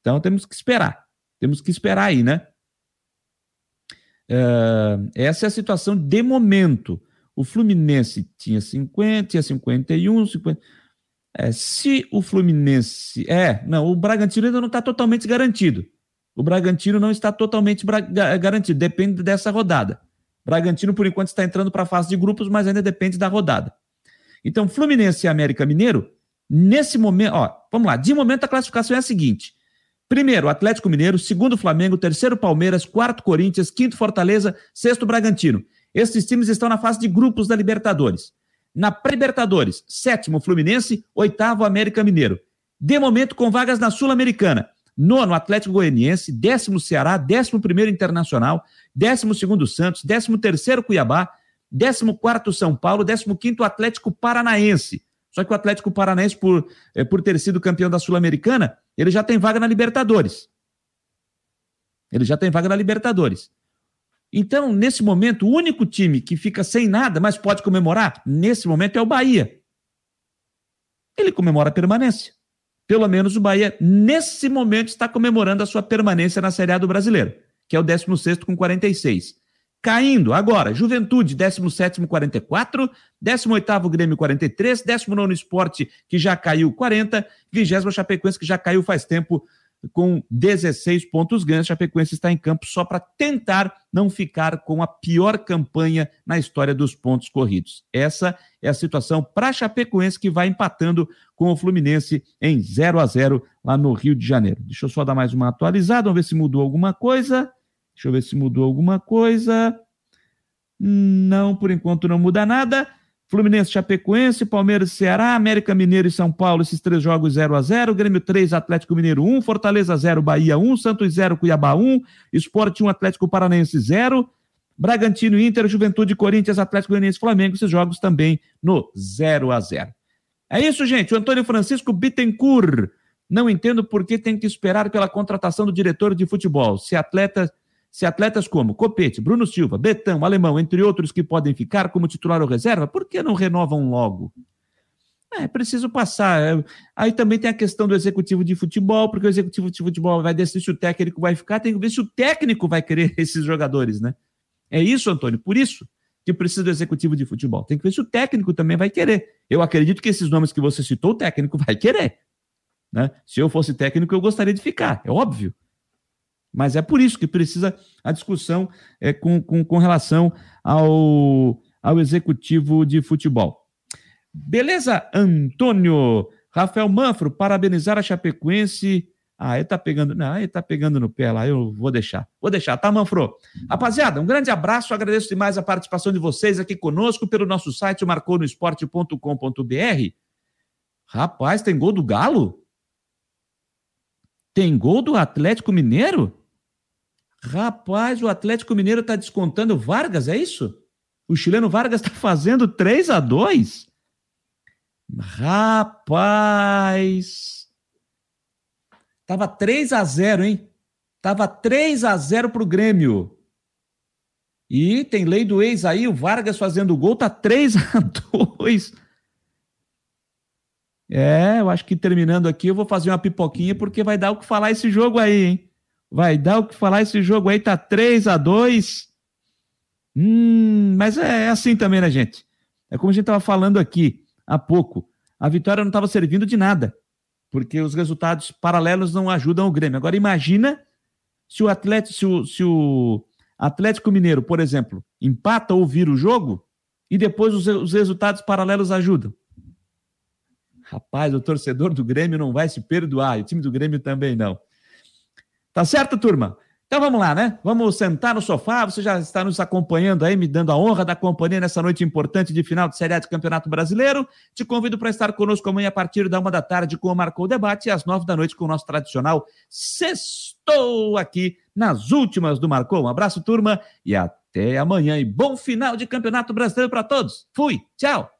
Então temos que esperar. Temos que esperar aí, né? Uh, essa é a situação de momento. O Fluminense tinha 50, tinha 51, 50. É, se o Fluminense. É, não, o Bragantino ainda não está totalmente garantido. O Bragantino não está totalmente garantido, depende dessa rodada. Bragantino, por enquanto, está entrando para a fase de grupos, mas ainda depende da rodada. Então, Fluminense e América Mineiro, nesse momento, ó, vamos lá, de momento a classificação é a seguinte: primeiro, Atlético Mineiro, segundo Flamengo, terceiro Palmeiras, quarto Corinthians, quinto Fortaleza, sexto Bragantino. Esses times estão na fase de grupos da Libertadores. Na pré-Libertadores, sétimo Fluminense, oitavo América Mineiro. De momento, com vagas na Sul-Americana. Nono, Atlético Goianiense. Décimo, Ceará. Décimo primeiro, Internacional. Décimo segundo, Santos. Décimo terceiro, Cuiabá. Décimo quarto, São Paulo. Décimo quinto, Atlético Paranaense. Só que o Atlético Paranaense, por, é, por ter sido campeão da Sul-Americana, ele já tem vaga na Libertadores. Ele já tem vaga na Libertadores. Então, nesse momento, o único time que fica sem nada, mas pode comemorar, nesse momento é o Bahia. Ele comemora a permanência. Pelo menos o Bahia, nesse momento, está comemorando a sua permanência na Série A do Brasileiro, que é o 16 com 46. Caindo agora, Juventude, 17 44, 18 Grêmio 43, 19 Esporte, que já caiu 40, 20 Chapecoense, que já caiu faz tempo com 16 pontos ganhos. Chapecoense está em campo só para tentar não ficar com a pior campanha na história dos pontos corridos. Essa é a situação para Chapecoense que vai empatando com o Fluminense em 0 a 0 lá no Rio de Janeiro. Deixa eu só dar mais uma atualizada, vamos ver se mudou alguma coisa. Deixa eu ver se mudou alguma coisa. Não, por enquanto não muda nada. Fluminense, Chapecoense, Palmeiras, Ceará, América Mineiro e São Paulo, esses três jogos 0 a 0 Grêmio 3, Atlético Mineiro 1, Fortaleza 0, Bahia 1, Santos 0, Cuiabá 1, Esporte 1, Atlético Paranense 0, Bragantino, Inter, Juventude, Corinthians, Atlético Goianiense Flamengo, esses jogos também no 0 a 0 É isso, gente. O Antônio Francisco Bittencourt. Não entendo por que tem que esperar pela contratação do diretor de futebol. Se atleta se atletas como Copete, Bruno Silva, Betão, Alemão, entre outros que podem ficar como titular ou reserva, por que não renovam logo? É preciso passar. É, aí também tem a questão do executivo de futebol, porque o executivo de futebol vai decidir se o técnico vai ficar, tem que ver se o técnico vai querer esses jogadores, né? É isso, Antônio, por isso que precisa do executivo de futebol. Tem que ver se o técnico também vai querer. Eu acredito que esses nomes que você citou, o técnico vai querer. Né? Se eu fosse técnico, eu gostaria de ficar, é óbvio. Mas é por isso que precisa a discussão é, com, com, com relação ao, ao executivo de futebol. Beleza, Antônio? Rafael Manfro, parabenizar a Chapecoense. Ah, ele tá pegando. Não, ele tá pegando no pé lá. Eu vou deixar. Vou deixar, tá, Manfro? Rapaziada, um grande abraço. Agradeço demais a participação de vocês aqui conosco pelo nosso site marconosport.com.br. Rapaz, tem gol do Galo? Tem gol do Atlético Mineiro? Rapaz, o Atlético Mineiro está descontando Vargas, é isso? O chileno Vargas está fazendo 3 a 2 Rapaz! Tava 3 a 0 hein? Tava 3 a 0 pro Grêmio. E tem lei do ex aí, o Vargas fazendo gol, tá 3 a 2 É, eu acho que terminando aqui eu vou fazer uma pipoquinha porque vai dar o que falar esse jogo aí, hein? Vai dar o que falar esse jogo aí, tá 3 a 2 Hum, mas é, é assim também, né, gente? É como a gente estava falando aqui há pouco. A vitória não estava servindo de nada, porque os resultados paralelos não ajudam o Grêmio. Agora imagina se o Atlético, se o, se o Atlético Mineiro, por exemplo, empata ou vira o jogo e depois os, os resultados paralelos ajudam. Rapaz, o torcedor do Grêmio não vai se perdoar, e o time do Grêmio também não. Tá certo, turma? Então vamos lá, né? Vamos sentar no sofá. Você já está nos acompanhando aí, me dando a honra da companhia nessa noite importante de final de Série A de Campeonato Brasileiro. Te convido para estar conosco amanhã a partir da uma da tarde com o Marcou Debate e às nove da noite com o nosso tradicional Sextou aqui nas últimas do Marcou. Um abraço, turma, e até amanhã. E bom final de Campeonato Brasileiro para todos. Fui, tchau!